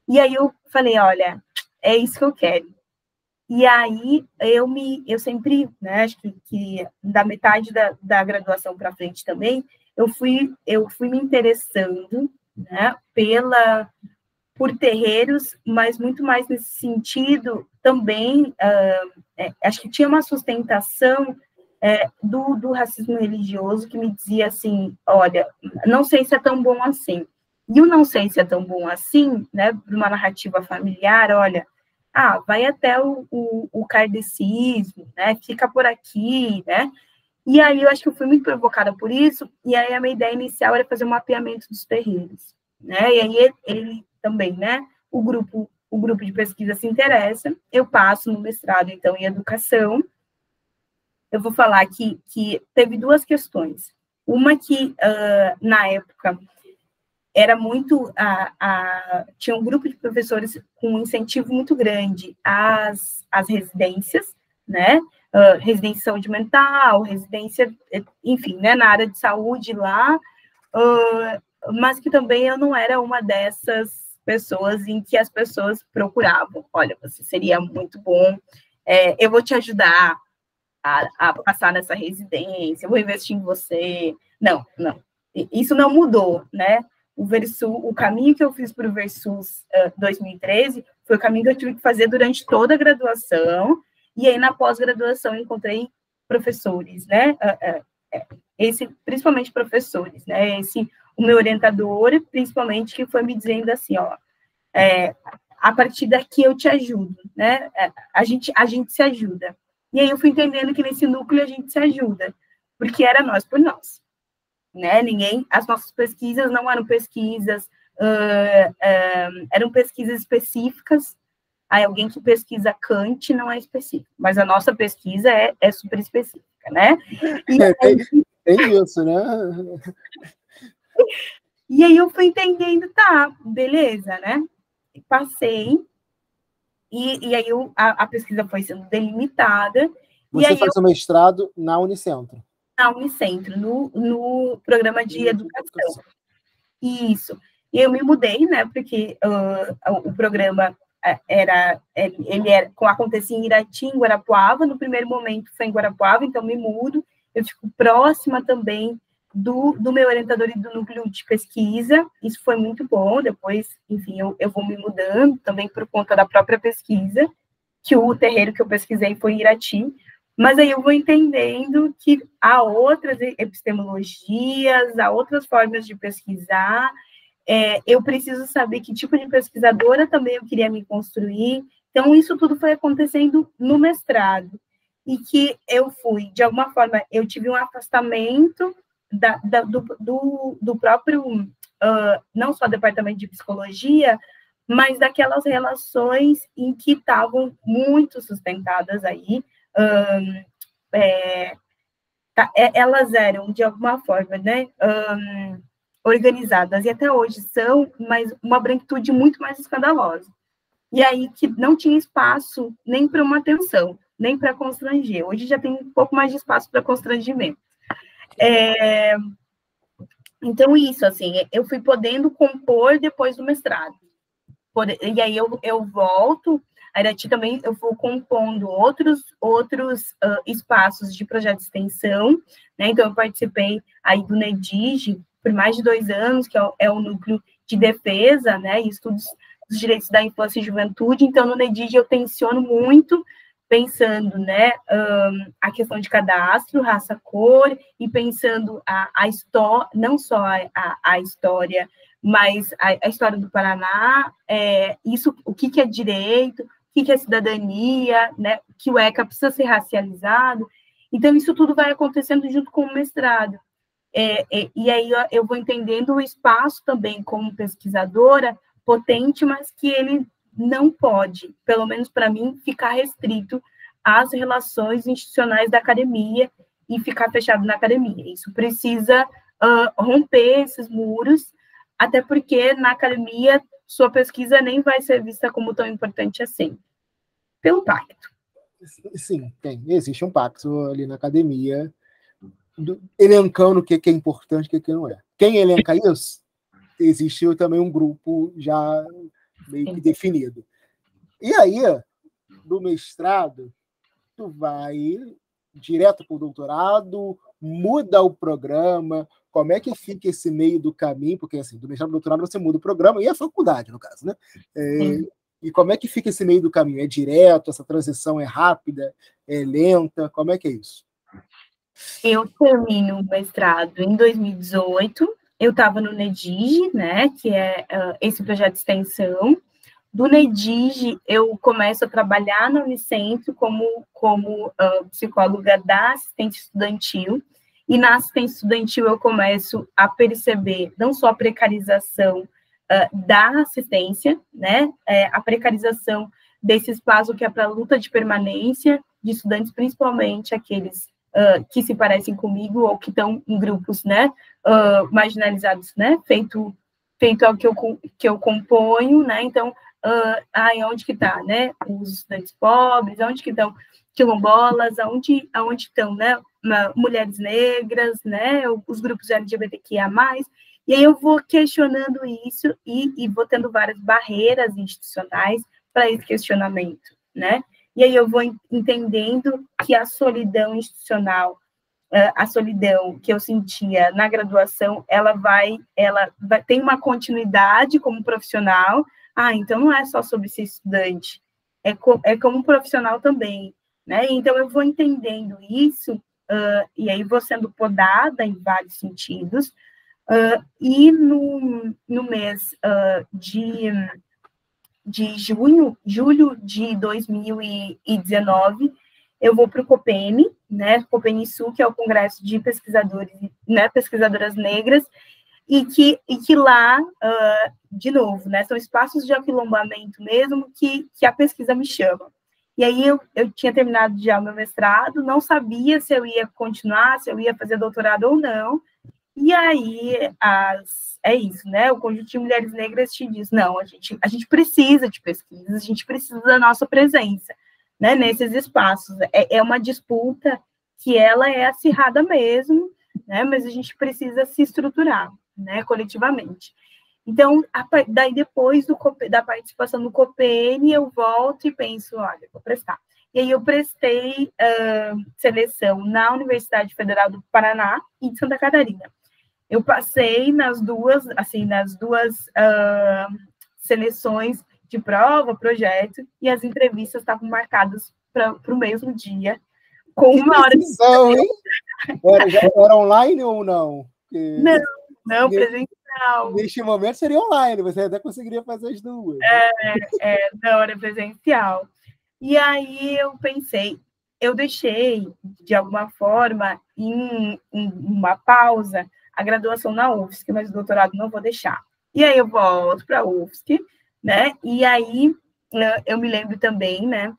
e aí eu falei, olha, é isso que eu quero. E aí eu me, eu sempre, né, acho que, que da metade da, da graduação para frente também, eu fui, eu fui me interessando, né, pela por terreiros, mas muito mais nesse sentido também, uh, é, acho que tinha uma sustentação é, do, do racismo religioso que me dizia assim, olha, não sei se é tão bom assim. E o não sei se é tão bom assim, né, uma narrativa familiar, olha, ah, vai até o, o, o kardecismo, né, fica por aqui, né, e aí eu acho que eu fui muito provocada por isso, e aí a minha ideia inicial era fazer um mapeamento dos terreiros, né, e aí ele, ele também, né? O grupo, o grupo de pesquisa se interessa, eu passo no mestrado, então, em educação. Eu vou falar que, que teve duas questões. Uma que, uh, na época, era muito. A, a, tinha um grupo de professores com um incentivo muito grande às, às residências, né? Uh, residência de saúde mental, residência, enfim, né, na área de saúde lá, uh, mas que também eu não era uma dessas pessoas em que as pessoas procuravam. Olha, você seria muito bom, é, eu vou te ajudar a, a, passar nessa residência, eu vou investir em você. Não, não. Isso não mudou, né? O Versus, o caminho que eu fiz para o Versus uh, 2013 foi o caminho que eu tive que fazer durante toda a graduação, e aí na pós-graduação encontrei professores, né? Uh, uh, esse, principalmente professores, né? Esse o meu orientador, principalmente, que foi me dizendo assim, ó, é, a partir daqui eu te ajudo, né? É, a gente, a gente se ajuda. E aí eu fui entendendo que nesse núcleo a gente se ajuda, porque era nós por nós, né? Ninguém, as nossas pesquisas não eram pesquisas, uh, uh, eram pesquisas específicas. Aí alguém que pesquisa Kant não é específico, mas a nossa pesquisa é, é super específica, né? E é, aí, tem isso, né? E aí eu fui entendendo, tá, beleza, né? Passei, e, e aí eu, a, a, pesquisa foi sendo delimitada. Você faz o mestrado na Unicentro? Na Unicentro, no, no programa de educação. Isso. E eu me mudei, né, porque uh, o, programa é, era, ele era, acontecia em Irati, em Guarapuava, no primeiro momento foi em Guarapuava, então me mudo, eu fico próxima também do, do meu orientador e do núcleo de pesquisa. Isso foi muito bom. Depois, enfim, eu, eu vou me mudando também por conta da própria pesquisa, que o terreiro que eu pesquisei foi em Irati. Mas aí eu vou entendendo que há outras epistemologias, há outras formas de pesquisar. É, eu preciso saber que tipo de pesquisadora também eu queria me construir. Então, isso tudo foi acontecendo no mestrado. E que eu fui, de alguma forma, eu tive um afastamento da, da, do, do, do, próprio, uh, não só departamento de psicologia, mas daquelas relações em que estavam muito sustentadas aí, um, é, tá, é, elas eram, de alguma forma, né, um, organizadas, e até hoje são, mas uma branquitude muito mais escandalosa. E aí que não tinha espaço nem para uma atenção. nem para constranger. Hoje já tem um pouco mais de espaço para constrangimento. É, então, isso, assim, eu fui podendo compor depois do mestrado. E aí eu, eu volto, a Irati também, eu vou compondo outros, outros uh, espaços de projeto de extensão, né? Então, eu participei aí do NEDIG por mais de dois anos, que é o, é o núcleo de defesa, né, e estudos dos direitos da infância e juventude. Então, no NEDIG eu tensiono muito pensando, né, um, a questão de cadastro, raça, cor, e pensando a, a história, não só a, a história, mas a, a, história do Paraná, é, isso, o que, que é direito, que é cidadania, né, que o ECA precisa ser racializado. Então, isso tudo vai acontecendo junto com o mestrado. É, é, e aí eu vou entendendo o espaço também como pesquisadora potente, mas que ele não pode, pelo menos para mim, ficar restrito às relações institucionais da academia e ficar fechado na academia. Isso precisa uh, romper esses muros, até porque na academia sua pesquisa nem vai ser vista como tão importante assim, pelo pacto. Sim, tem. Existe um pacto ali na academia, elencando o que é importante e o que não é. Quem elenca isso? Existe também um grupo já meio que definido. E aí, do mestrado, tu vai direto para o doutorado, muda o programa, como é que fica esse meio do caminho, porque assim, do mestrado para o doutorado você muda o programa, e a faculdade, no caso, né? É, e como é que fica esse meio do caminho? É direto, essa transição é rápida, é lenta, como é que é isso? Eu termino o mestrado em 2018, eu estava no NEDIG, né, que é uh, esse projeto de extensão, do NEDIG, eu começo a trabalhar na Unicentro como, como uh, psicóloga da assistente estudantil, e na assistência estudantil eu começo a perceber não só a precarização uh, da assistência, né, é, a precarização desse espaço que é para luta de permanência de estudantes, principalmente aqueles uh, que se parecem comigo ou que estão em grupos, né, marginalizados, né, feito feito ao que eu, que eu componho, né, então uh, ai, onde que está, né? Os estudantes pobres, onde que estão quilombolas, aonde, aonde estão, né? Mulheres negras, né? Os grupos LGBTQIA+. E aí eu vou questionando isso e, e vou tendo várias barreiras institucionais para esse questionamento, né? E aí eu vou entendendo que a solidão institucional, a solidão que eu sentia na graduação, ela vai, ela vai, tem uma continuidade como profissional, ah, então não é só sobre ser estudante, é, co é como profissional também, né? Então eu vou entendendo isso, uh, e aí vou sendo podada em vários sentidos, uh, e no, no mês uh, de, de junho, julho de 2019, eu vou para o COPENE, né, COPENE Sul, que é o Congresso de Pesquisadores, né, Pesquisadoras Negras, e que, e que lá, uh, de novo, né, são espaços de aquilombamento mesmo que, que a pesquisa me chama. E aí eu, eu tinha terminado já o meu mestrado, não sabia se eu ia continuar, se eu ia fazer doutorado ou não, e aí as, é isso, né, o Conjunto de Mulheres Negras te diz, não, a gente, a gente precisa de pesquisa, a gente precisa da nossa presença, né, nesses espaços. É, é uma disputa que ela é acirrada mesmo, né, mas a gente precisa se estruturar né, coletivamente. Então, a, daí depois do, da participação no COPN, eu volto e penso, olha, vou prestar. E aí eu prestei uh, seleção na Universidade Federal do Paraná e de Santa Catarina. Eu passei nas duas, assim, nas duas uh, seleções de prova, projeto, e as entrevistas estavam marcadas para o mesmo dia, com uma hora de. Era, era online ou não? Não, não, presencial. Neste momento seria online, você até conseguiria fazer as duas. É, é, não, era presencial. E aí eu pensei, eu deixei, de alguma forma, em, em uma pausa, a graduação na UFSC, mas o doutorado não vou deixar. E aí eu volto para a UFSC, né? E aí eu me lembro também, né?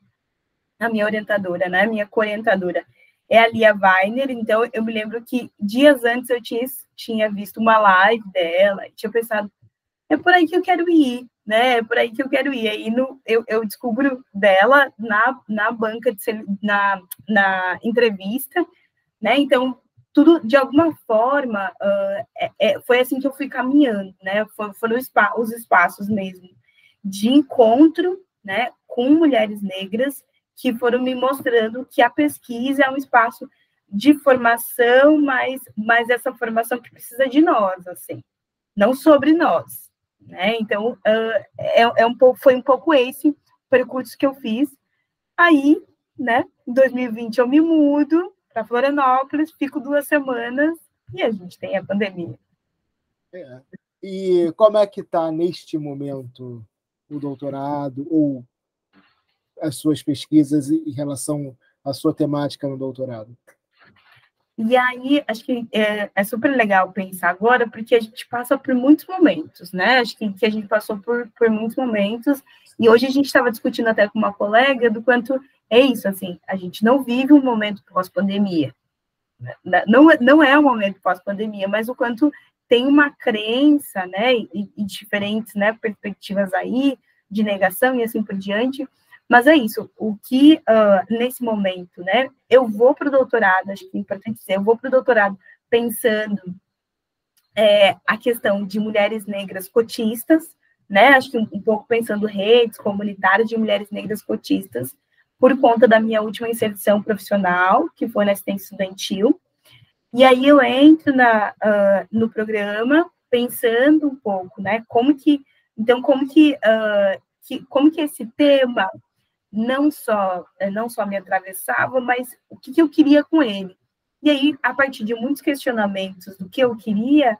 A minha orientadora, né? Minha co-orientadora é a Lia Weiner, então eu me lembro que dias antes eu tinha, tinha visto uma live dela e tinha pensado, é por aí que eu quero ir, né? É por aí que eu quero ir. Aí no, eu, eu descubro dela na, na banca, de, na, na entrevista, né? Então, tudo, de alguma forma, uh, é, é, foi assim que eu fui caminhando, né? Foram, foram os espaços mesmo de encontro, né, com mulheres negras que foram me mostrando que a pesquisa é um espaço de formação, mas, mas essa formação que precisa de nós, assim, não sobre nós, né? Então, uh, é, é um pouco, foi um pouco esse percurso que eu fiz. Aí, né, em 2020 eu me mudo para Florianópolis, fico duas semanas e a gente tem a pandemia. É. E como é que está neste momento o doutorado ou as suas pesquisas em relação à sua temática no doutorado? E aí, acho que é, é, super legal pensar agora, porque a gente passa por muitos momentos, né? Acho que, que a gente passou por, por muitos momentos, e hoje a gente estava discutindo até com uma colega do quanto é isso, assim, a gente não vive um momento pós-pandemia. Né? Não, não é um momento pós-pandemia, mas o quanto tem uma crença, né, e, e diferentes né, perspectivas aí, de negação e assim por diante, mas é isso, o que uh, nesse momento, né? Eu vou para o doutorado, acho que é importante dizer, eu vou para o doutorado pensando é, a questão de mulheres negras cotistas, né? Acho que um, um, pouco pensando redes comunitárias de mulheres negras cotistas, por conta da minha última inserção profissional, que foi na assistência estudantil. E aí eu entro na, uh, no programa pensando um pouco, né? Como que, então, como que, uh, que como que esse tema não só é, não só me atravessava, mas o que, que eu queria com ele. E aí, a partir de muitos questionamentos do que eu queria,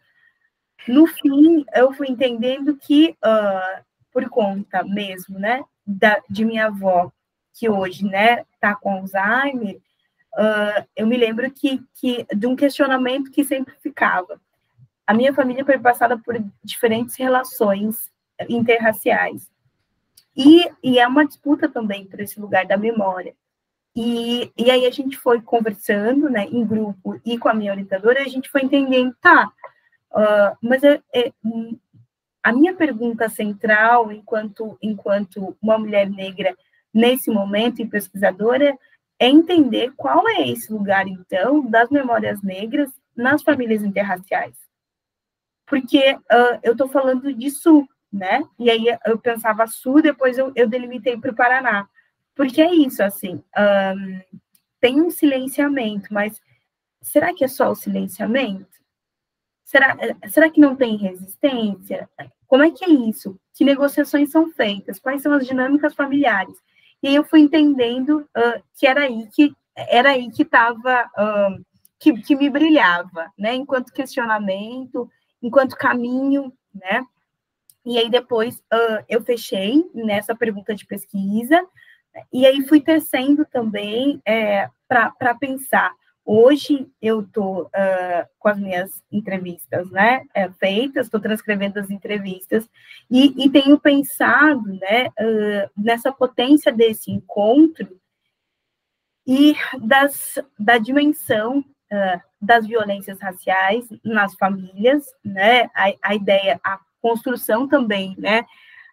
no fim, eu fui entendendo que, uh, por conta mesmo, né, da, de minha avó, que hoje, né, tá com Alzheimer, uh, eu me lembro que, que de um questionamento que sempre ficava. A minha família foi passada por diferentes relações interraciais. E, e é uma disputa também por esse lugar da memória. E, e aí a gente foi conversando, né, em grupo e com a minha orientadora, a gente foi entendendo, tá, uh, mas é, é, a minha pergunta central, enquanto, enquanto uma mulher negra nesse momento e pesquisadora, é entender qual é esse lugar, então, das memórias negras nas famílias interraciais. Porque uh, eu estou falando de sul, né? E aí eu pensava sul, depois eu, eu delimitei para o Paraná. Porque é isso, assim, um, tem um silenciamento, mas será que é só o silenciamento? Será, será que não tem resistência? Como é que é isso? Que negociações são feitas? Quais são as dinâmicas familiares? E aí eu fui entendendo uh, que era aí que era aí que estava uh, que, que me brilhava, né? Enquanto questionamento, enquanto caminho, né? E aí depois uh, eu fechei nessa pergunta de pesquisa, e aí fui tecendo também é, para pensar. Hoje eu estou uh, com as minhas entrevistas né, é, feitas, estou transcrevendo as entrevistas, e, e tenho pensado né, uh, nessa potência desse encontro e das, da dimensão uh, das violências raciais nas famílias, né, a, a ideia, a construção também, né?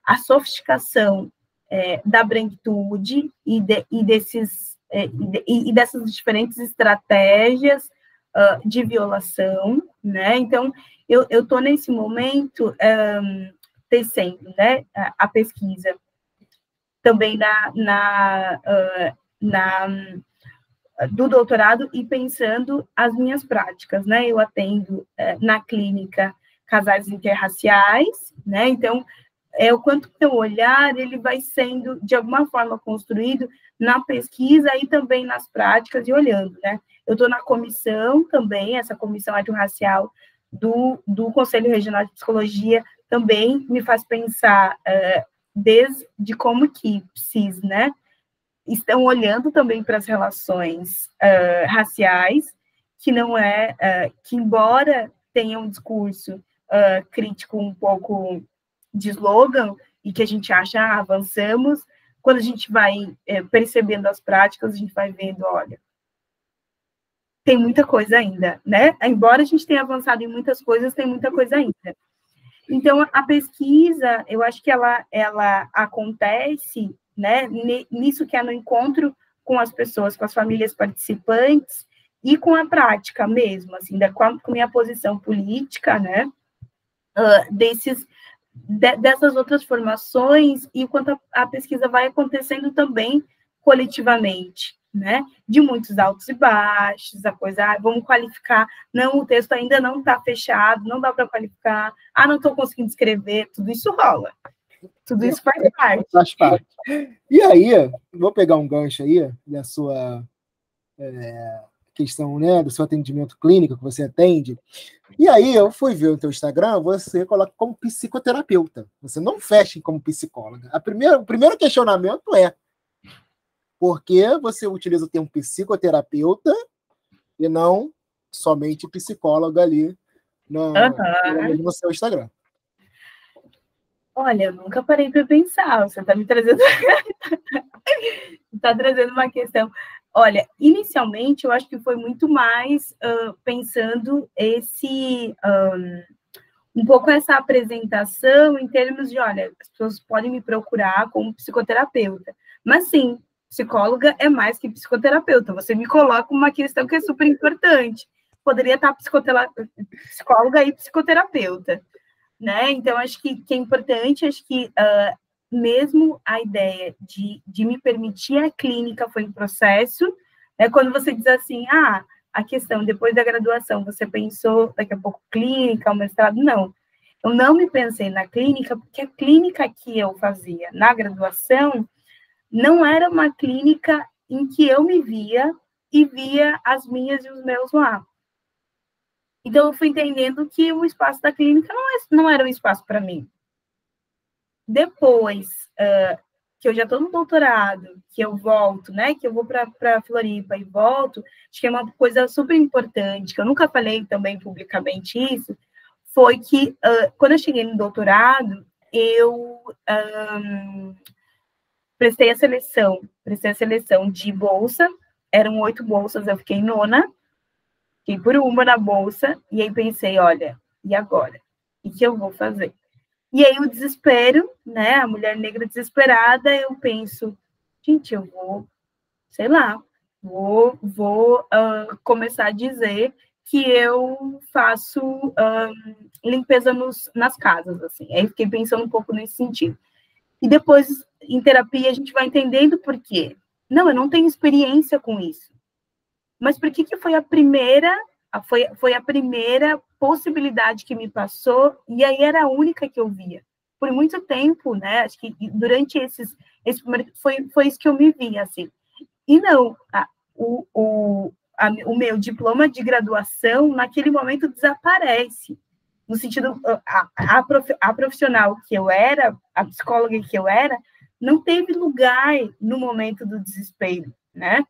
A sofisticação é, da branquitude e, de, e desses e, e, dessas diferentes estratégias uh, de violação, né? Então, eu estou nesse momento um, tecendo, né, a, a, pesquisa também na, na, uh, na do doutorado e pensando as minhas práticas, né? Eu atendo uh, na clínica casais interraciais, né? Então, é o quanto o olhar ele vai sendo de alguma forma construído na pesquisa e também nas práticas e olhando, né? Eu estou na comissão também, essa comissão étnico-racial do, do Conselho Regional de Psicologia também me faz pensar uh, desde como que PSIS, né, estão olhando também para as relações uh, raciais, que não é, uh, que embora tenha um discurso uh, crítico um pouco de slogan e que a gente acha, ah, avançamos, quando a gente vai é, percebendo as práticas, a gente vai vendo, olha, tem muita coisa ainda, né? Embora a gente tenha avançado em muitas coisas, tem muita coisa ainda. Então, a pesquisa, eu acho que ela, ela acontece né, nisso que é no encontro com as pessoas, com as famílias participantes e com a prática mesmo, assim, da, com a minha posição política, né, uh, desses, de, dessas outras formações e quanto a, a pesquisa vai acontecendo também coletivamente, né? De muitos altos e baixos, a coisa, ah, vamos qualificar, não, o texto ainda não está fechado, não dá para qualificar, ah, não estou conseguindo escrever, tudo isso rola. Tudo isso faz parte. Faz parte. E aí, vou pegar um gancho aí da sua é, questão, né, do seu atendimento clínico que você atende. E aí, eu fui ver o teu Instagram, você coloca como psicoterapeuta. Você não fecha como psicóloga. A primeira, o primeiro questionamento é por que você utiliza o termo psicoterapeuta e não somente psicóloga ali no, uhum. no seu Instagram? Olha, eu nunca parei para pensar. Você está me trazendo. está trazendo uma questão. Olha, inicialmente eu acho que foi muito mais uh, pensando esse. Um, um pouco essa apresentação em termos de, olha, as pessoas podem me procurar como psicoterapeuta. Mas sim, psicóloga é mais que psicoterapeuta. Você me coloca uma questão que é super importante. Poderia estar psicóloga e psicoterapeuta, né? Então, acho que, que é importante, acho que uh, mesmo a ideia de, de me permitir a clínica foi um processo, é quando você diz assim, ah, a questão, depois da graduação, você pensou daqui a pouco clínica, o mestrado? Não. Eu não me pensei na clínica, porque a clínica que eu fazia na graduação não era uma clínica em que eu me via e via as minhas e os meus lá. Então, eu fui entendendo que o espaço da clínica não, é, não era um espaço para mim. Depois uh, que eu já estou no doutorado, que eu volto, né, que eu vou para Floripa e volto, acho que é uma coisa super importante, que eu nunca falei também publicamente isso, foi que uh, quando eu cheguei no doutorado, eu um, prestei a seleção, prestei a seleção de bolsa, eram oito bolsas, eu fiquei nona, fiquei por uma na bolsa, e aí pensei, olha, e agora? O que eu vou fazer? E aí o desespero, né, a mulher negra desesperada, eu penso, gente, eu vou, sei lá, vou, vou uh, começar a dizer que eu faço uh, limpeza nos, nas casas, assim. Aí fiquei pensando um pouco nesse sentido. E depois, em terapia, a gente vai entendendo por quê. Não, eu não tenho experiência com isso. Mas por que, que foi a primeira, foi, foi a primeira possibilidade que me passou, e aí era a única que eu via. Por muito tempo, né? Acho que durante esses. Esse primeiro, foi, foi isso que eu me vi, assim. E não, a, o, o, a, o meu diploma de graduação, naquele momento, desaparece no sentido a, a, a, profissional que eu era, a psicóloga que eu era, não teve lugar no momento do desespero, né?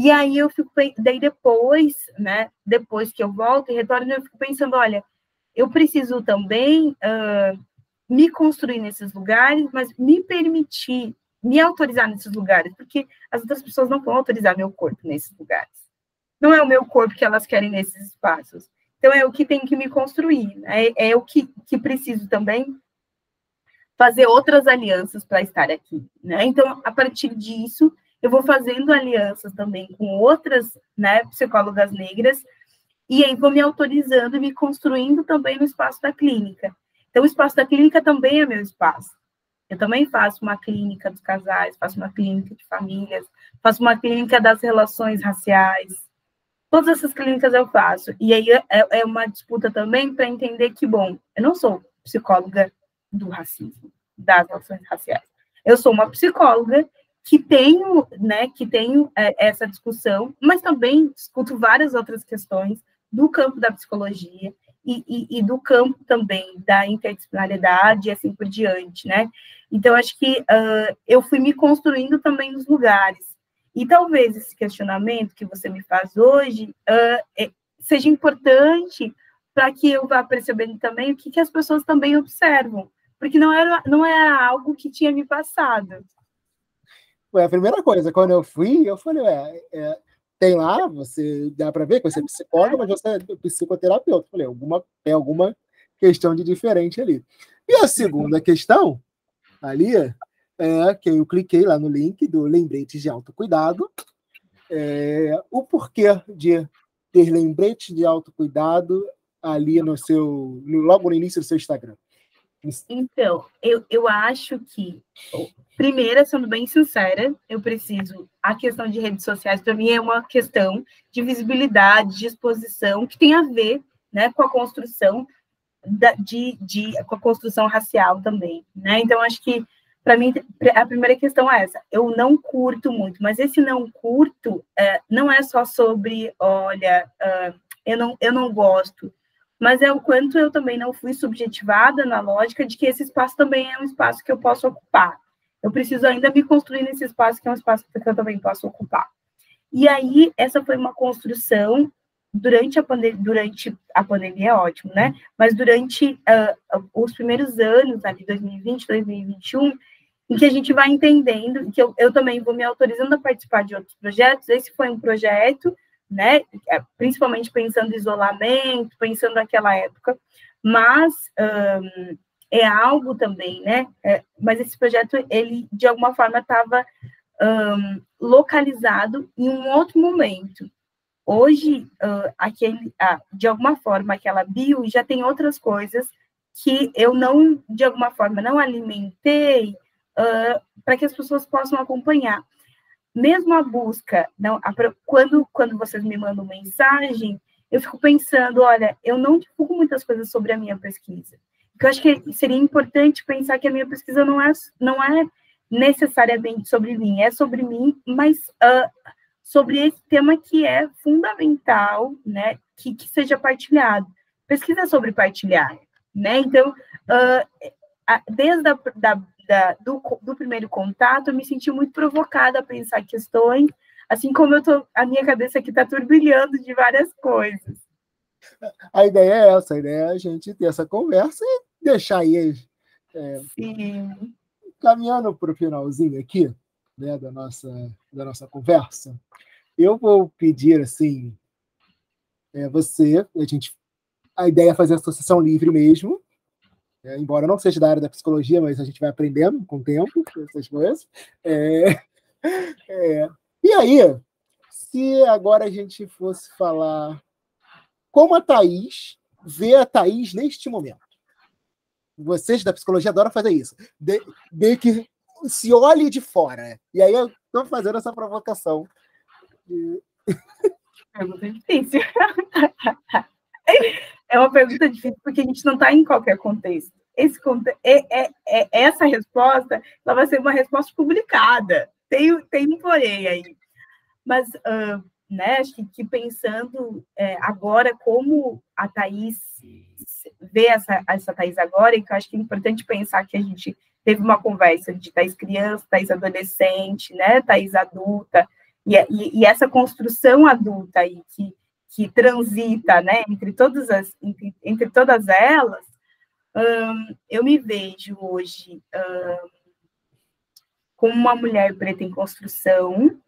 E aí eu fico, daí depois, né? Depois que eu volto e retorno, eu fico pensando, olha, eu preciso também uh, me construir nesses lugares, mas me permitir, me autorizar nesses lugares, porque as outras pessoas não vão autorizar meu corpo nesses lugares. Não é o meu corpo que elas querem nesses espaços. Então, é o que tem que me construir, né? é, é o que, que preciso também fazer outras alianças para estar aqui, né? Então, a partir disso, eu vou fazendo alianças também com outras, né, psicólogas negras, e aí vou me autorizando e me construindo também no espaço da clínica. Então, o espaço da clínica também é meu espaço. Eu também faço uma clínica dos casais, faço uma clínica de famílias, faço uma clínica das relações raciais, Todas essas clínicas eu faço. E aí é, é uma disputa também para entender que, bom, eu não sou psicóloga do racismo, das relações raciais. Eu sou uma psicóloga que tenho, né, que tenho é, essa discussão, mas também discuto várias outras questões do campo da psicologia e, e, e, do campo também da interdisciplinaridade e assim por diante, né? Então, acho que uh, eu fui me construindo também nos lugares. E talvez esse questionamento que você me faz hoje uh, seja importante para que eu vá percebendo também o que, que as pessoas também observam, porque não era, não era algo que tinha me passado. Foi a primeira coisa, quando eu fui, eu falei, é, é tem lá, você dá para ver que você é psicóloga, mas você é psicoterapeuta. Eu falei, alguma, tem alguma questão de diferente ali. E a segunda questão, ali, é que eu cliquei lá no link do lembrete de autocuidado, é, o porquê de ter lembrete de autocuidado ali no seu, logo no início do seu Instagram. Então, eu, eu acho que, primeiro, sendo bem sincera, eu preciso. A questão de redes sociais, para mim, é uma questão de visibilidade, de exposição, que tem a ver né, com a construção da, de, de, com a construção racial também. Né? Então, acho que, para mim, a primeira questão é essa. Eu não curto muito, mas esse não curto é, não é só sobre, olha, uh, eu, não, eu não gosto mas é o quanto eu também não fui subjetivada na lógica de que esse espaço também é um espaço que eu posso ocupar. Eu preciso ainda me construir nesse espaço que é um espaço que eu também posso ocupar. E aí, essa foi uma construção durante a, pandemia, durante a pandemia, é ótimo, né? Mas durante uh, os primeiros anos, ali, 2020, 2021, em que a gente vai entendendo, que eu, eu também vou me autorizando a participar de outros projetos. Esse foi um projeto né? É, principalmente pensando em isolamento, pensando naquela época, mas um, é algo também, né? É, mas esse projeto, ele de alguma forma estava um, localizado em um outro momento. Hoje, uh, aquele, de alguma forma, aquela bio já tem outras coisas que eu não, de alguma forma, não alimentei uh, para que as pessoas possam acompanhar mesmo a busca, não, a, quando, quando vocês me mandam mensagem, eu fico pensando, olha, eu não divulgo muitas coisas sobre a minha pesquisa. Porque eu acho que seria importante pensar que a minha pesquisa não é, não é necessariamente sobre mim, é sobre mim, mas uh, sobre esse tema que é fundamental, né, que, que seja partilhado. Pesquisa sobre partilhar, né? Então, uh, desde a da, da, do, do primeiro contato, eu me senti muito provocada a pensar questões, assim como eu tô, a minha cabeça aqui está turbilhando de várias coisas. A ideia é essa, a ideia é a gente ter essa conversa e deixar aí é, Sim. caminhando para o finalzinho aqui né, da, nossa, da nossa conversa. Eu vou pedir assim, é, você, a gente, a ideia é fazer a associação livre mesmo, é, embora não seja da área da psicologia, mas a gente vai aprendendo com o tempo essas coisas. É, é, e aí, se agora a gente fosse falar como a Thaís vê a Thaís neste momento. Vocês da psicologia adoram fazer isso. De, de que se olhe de fora. E aí eu estou fazendo essa provocação. Pergunta difícil. É uma pergunta difícil porque a gente não está em qualquer contexto esse, é, é, é, essa resposta ela vai ser uma resposta publicada. Tem, tem um porém aí. Mas, uh, né, acho que, que pensando é, agora como a Thaís vê essa, essa Thaís agora, e que eu acho que é importante pensar que a gente teve uma conversa de Thaís criança, Thaís adolescente, né, Thaís adulta, e, e, e essa construção adulta aí que, que transita, né, entre todas as, entre, entre todas elas, eu me vejo hoje como uma mulher preta em construção,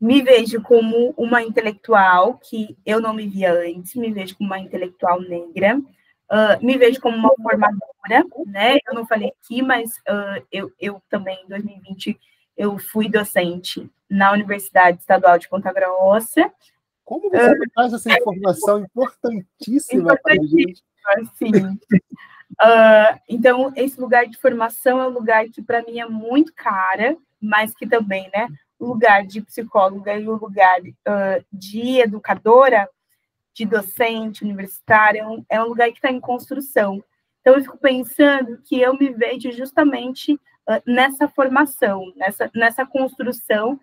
me vejo como uma intelectual que eu não me via antes, me vejo como uma intelectual negra, uh, me vejo como uma formadora, né? Eu não falei aqui, mas uh, eu, eu também, em 2020, eu fui docente na Universidade Estadual de Ponta Grossa, como você é. traz essa informação importantíssima para a gente? Sim. Uh, então, esse lugar de formação é um lugar que, para mim, é muito cara, mas que também, né, o lugar de psicóloga e o lugar uh, de educadora, de docente, universitária, é um, é um lugar que está em construção. Então, eu fico pensando que eu me vejo justamente uh, nessa formação, nessa, nessa construção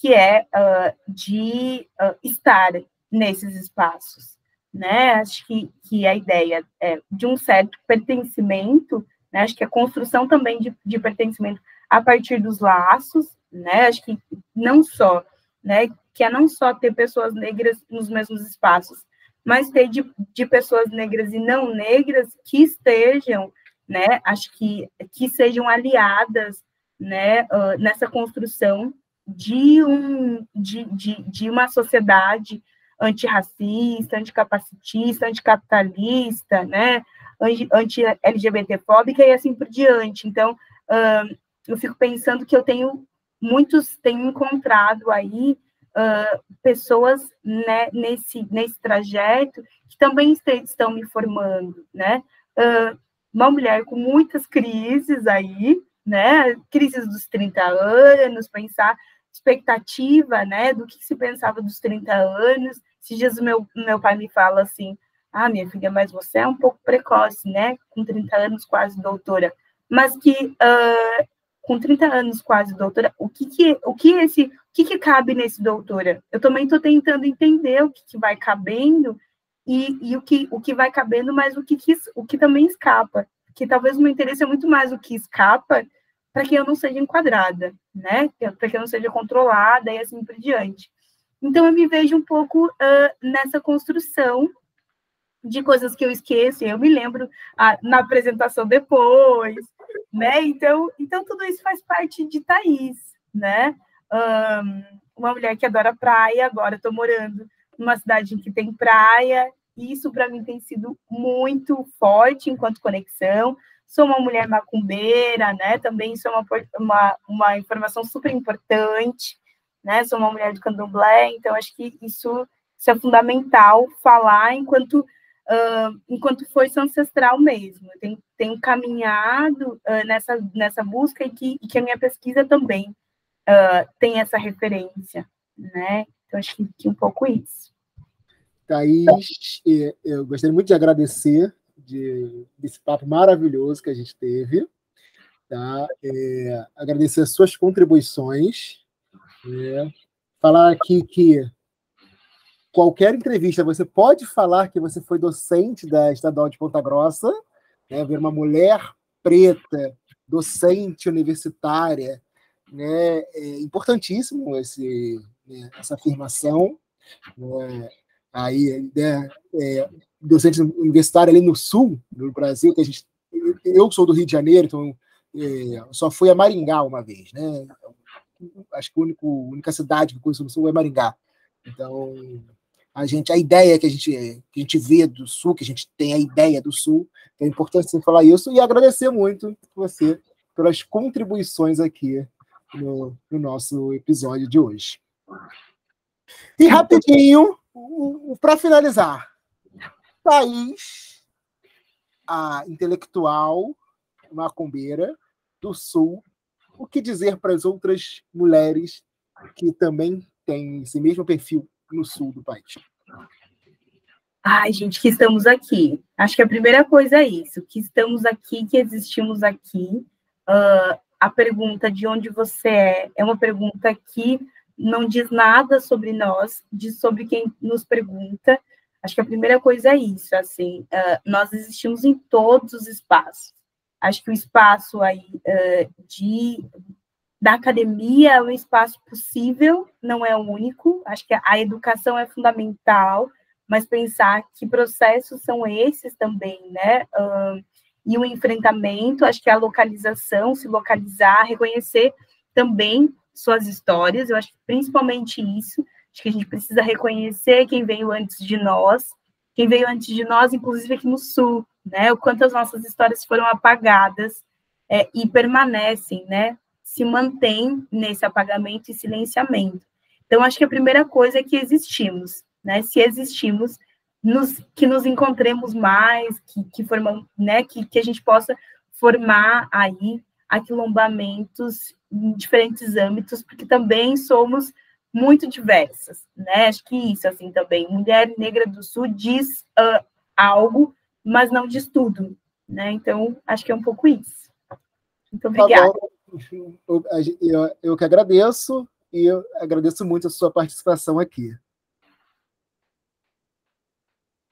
que é uh, de uh, estar nesses espaços, né? Acho que, que a ideia é de um certo pertencimento, né? Acho que a construção também de, de pertencimento a partir dos laços, né? Acho que não só, né? Que é não só ter pessoas negras nos mesmos espaços, mas ter de, de pessoas negras e não negras que estejam, né? Acho que que sejam aliadas, né? Uh, nessa construção de, um, de, de, de uma sociedade antirracista, anticapacitista, anticapitalista, né, anti-LGBTfóbica e assim por diante. Então, uh, eu fico pensando que eu tenho muitos, tenho encontrado aí uh, pessoas né, nesse, nesse trajeto que também estão me formando, né, uh, uma mulher com muitas crises aí, né, crises dos 30 anos, pensar expectativa, né, do que se pensava dos 30 anos. Esses dias o meu, meu pai me fala assim, ah, minha filha, mas você é um pouco precoce, né, com 30 anos quase doutora, mas que uh, com 30 anos quase doutora, o que que, o que esse, o que que cabe nesse doutora? Eu também estou tentando entender o que, que vai cabendo e, e, o, que, o que vai cabendo, mas o que, que, o que também escapa. Que talvez o meu interesse é muito mais o que escapa para que eu não seja enquadrada, né? Para que eu não seja controlada e assim por diante. Então, eu me vejo um pouco uh, nessa construção de coisas que eu esqueço, eu me lembro na apresentação depois, né? Então, então, tudo isso faz parte de Thaís, né? Um, uma mulher que adora praia, agora estou morando numa cidade em que tem praia, e isso para mim tem sido muito forte enquanto conexão, sou uma mulher macumbeira, né? Também sou uma, uma, uma informação super importante, né? Sou uma mulher do candomblé, então acho que isso, isso é fundamental falar enquanto uh, enquanto força ancestral mesmo. Eu tenho, tenho caminhado uh, nessa, nessa busca e que, e que a minha pesquisa também uh, tem essa referência, né? Então acho que, que um pouco isso. Thaís, eu gostaria muito de agradecer de, desse papo maravilhoso que a gente teve. Tá? É, agradecer as suas contribuições. É, falar aqui que qualquer entrevista você pode falar que você foi docente da Estadual de Ponta Grossa, né? ver uma mulher preta, docente universitária, né? é importantíssimo esse, né? essa afirmação. Né? Aí, né? é, docente universitário ali no sul do Brasil, que a gente. Eu sou do Rio de Janeiro, então é, só fui a Maringá uma vez, né? Acho que a única, única cidade que conheço no sul é Maringá. Então, a gente, a ideia que a gente, que a gente vê do sul, que a gente tem a ideia do sul, é importante você falar isso e agradecer muito você pelas contribuições aqui no, no nosso episódio de hoje. E rapidinho, para finalizar, Thaís, a intelectual macumbeira do Sul, o que dizer para as outras mulheres que também têm esse mesmo perfil no sul do país? Ai, gente, que estamos aqui. Acho que a primeira coisa é isso, que estamos aqui, que existimos aqui. Uh, a pergunta de onde você é é uma pergunta que não diz nada sobre nós, diz sobre quem nos pergunta. Acho que a primeira coisa é isso, assim, uh, nós existimos em todos os espaços. Acho que o espaço aí uh, de da academia é um espaço possível, não é o único. Acho que a educação é fundamental, mas pensar que processos são esses também, né? Uh, e o enfrentamento, acho que a localização, se localizar, reconhecer também suas histórias, eu acho que principalmente isso, Acho que a gente precisa reconhecer quem veio antes de nós, quem veio antes de nós, inclusive aqui no Sul, né? O quanto as nossas histórias foram apagadas é, e permanecem, né? Se mantém nesse apagamento e silenciamento. Então, acho que a primeira coisa é que existimos, né? Se existimos, nos, que nos encontremos mais, que, que formamos, né? Que, que a gente possa formar aí aquilombamentos em diferentes âmbitos, porque também somos muito diversas, né? Acho que isso, assim, também. Mulher Negra do Sul diz uh, algo, mas não diz tudo, né? Então, acho que é um pouco isso. Muito tá obrigada. Eu, eu, eu que agradeço e eu agradeço muito a sua participação aqui.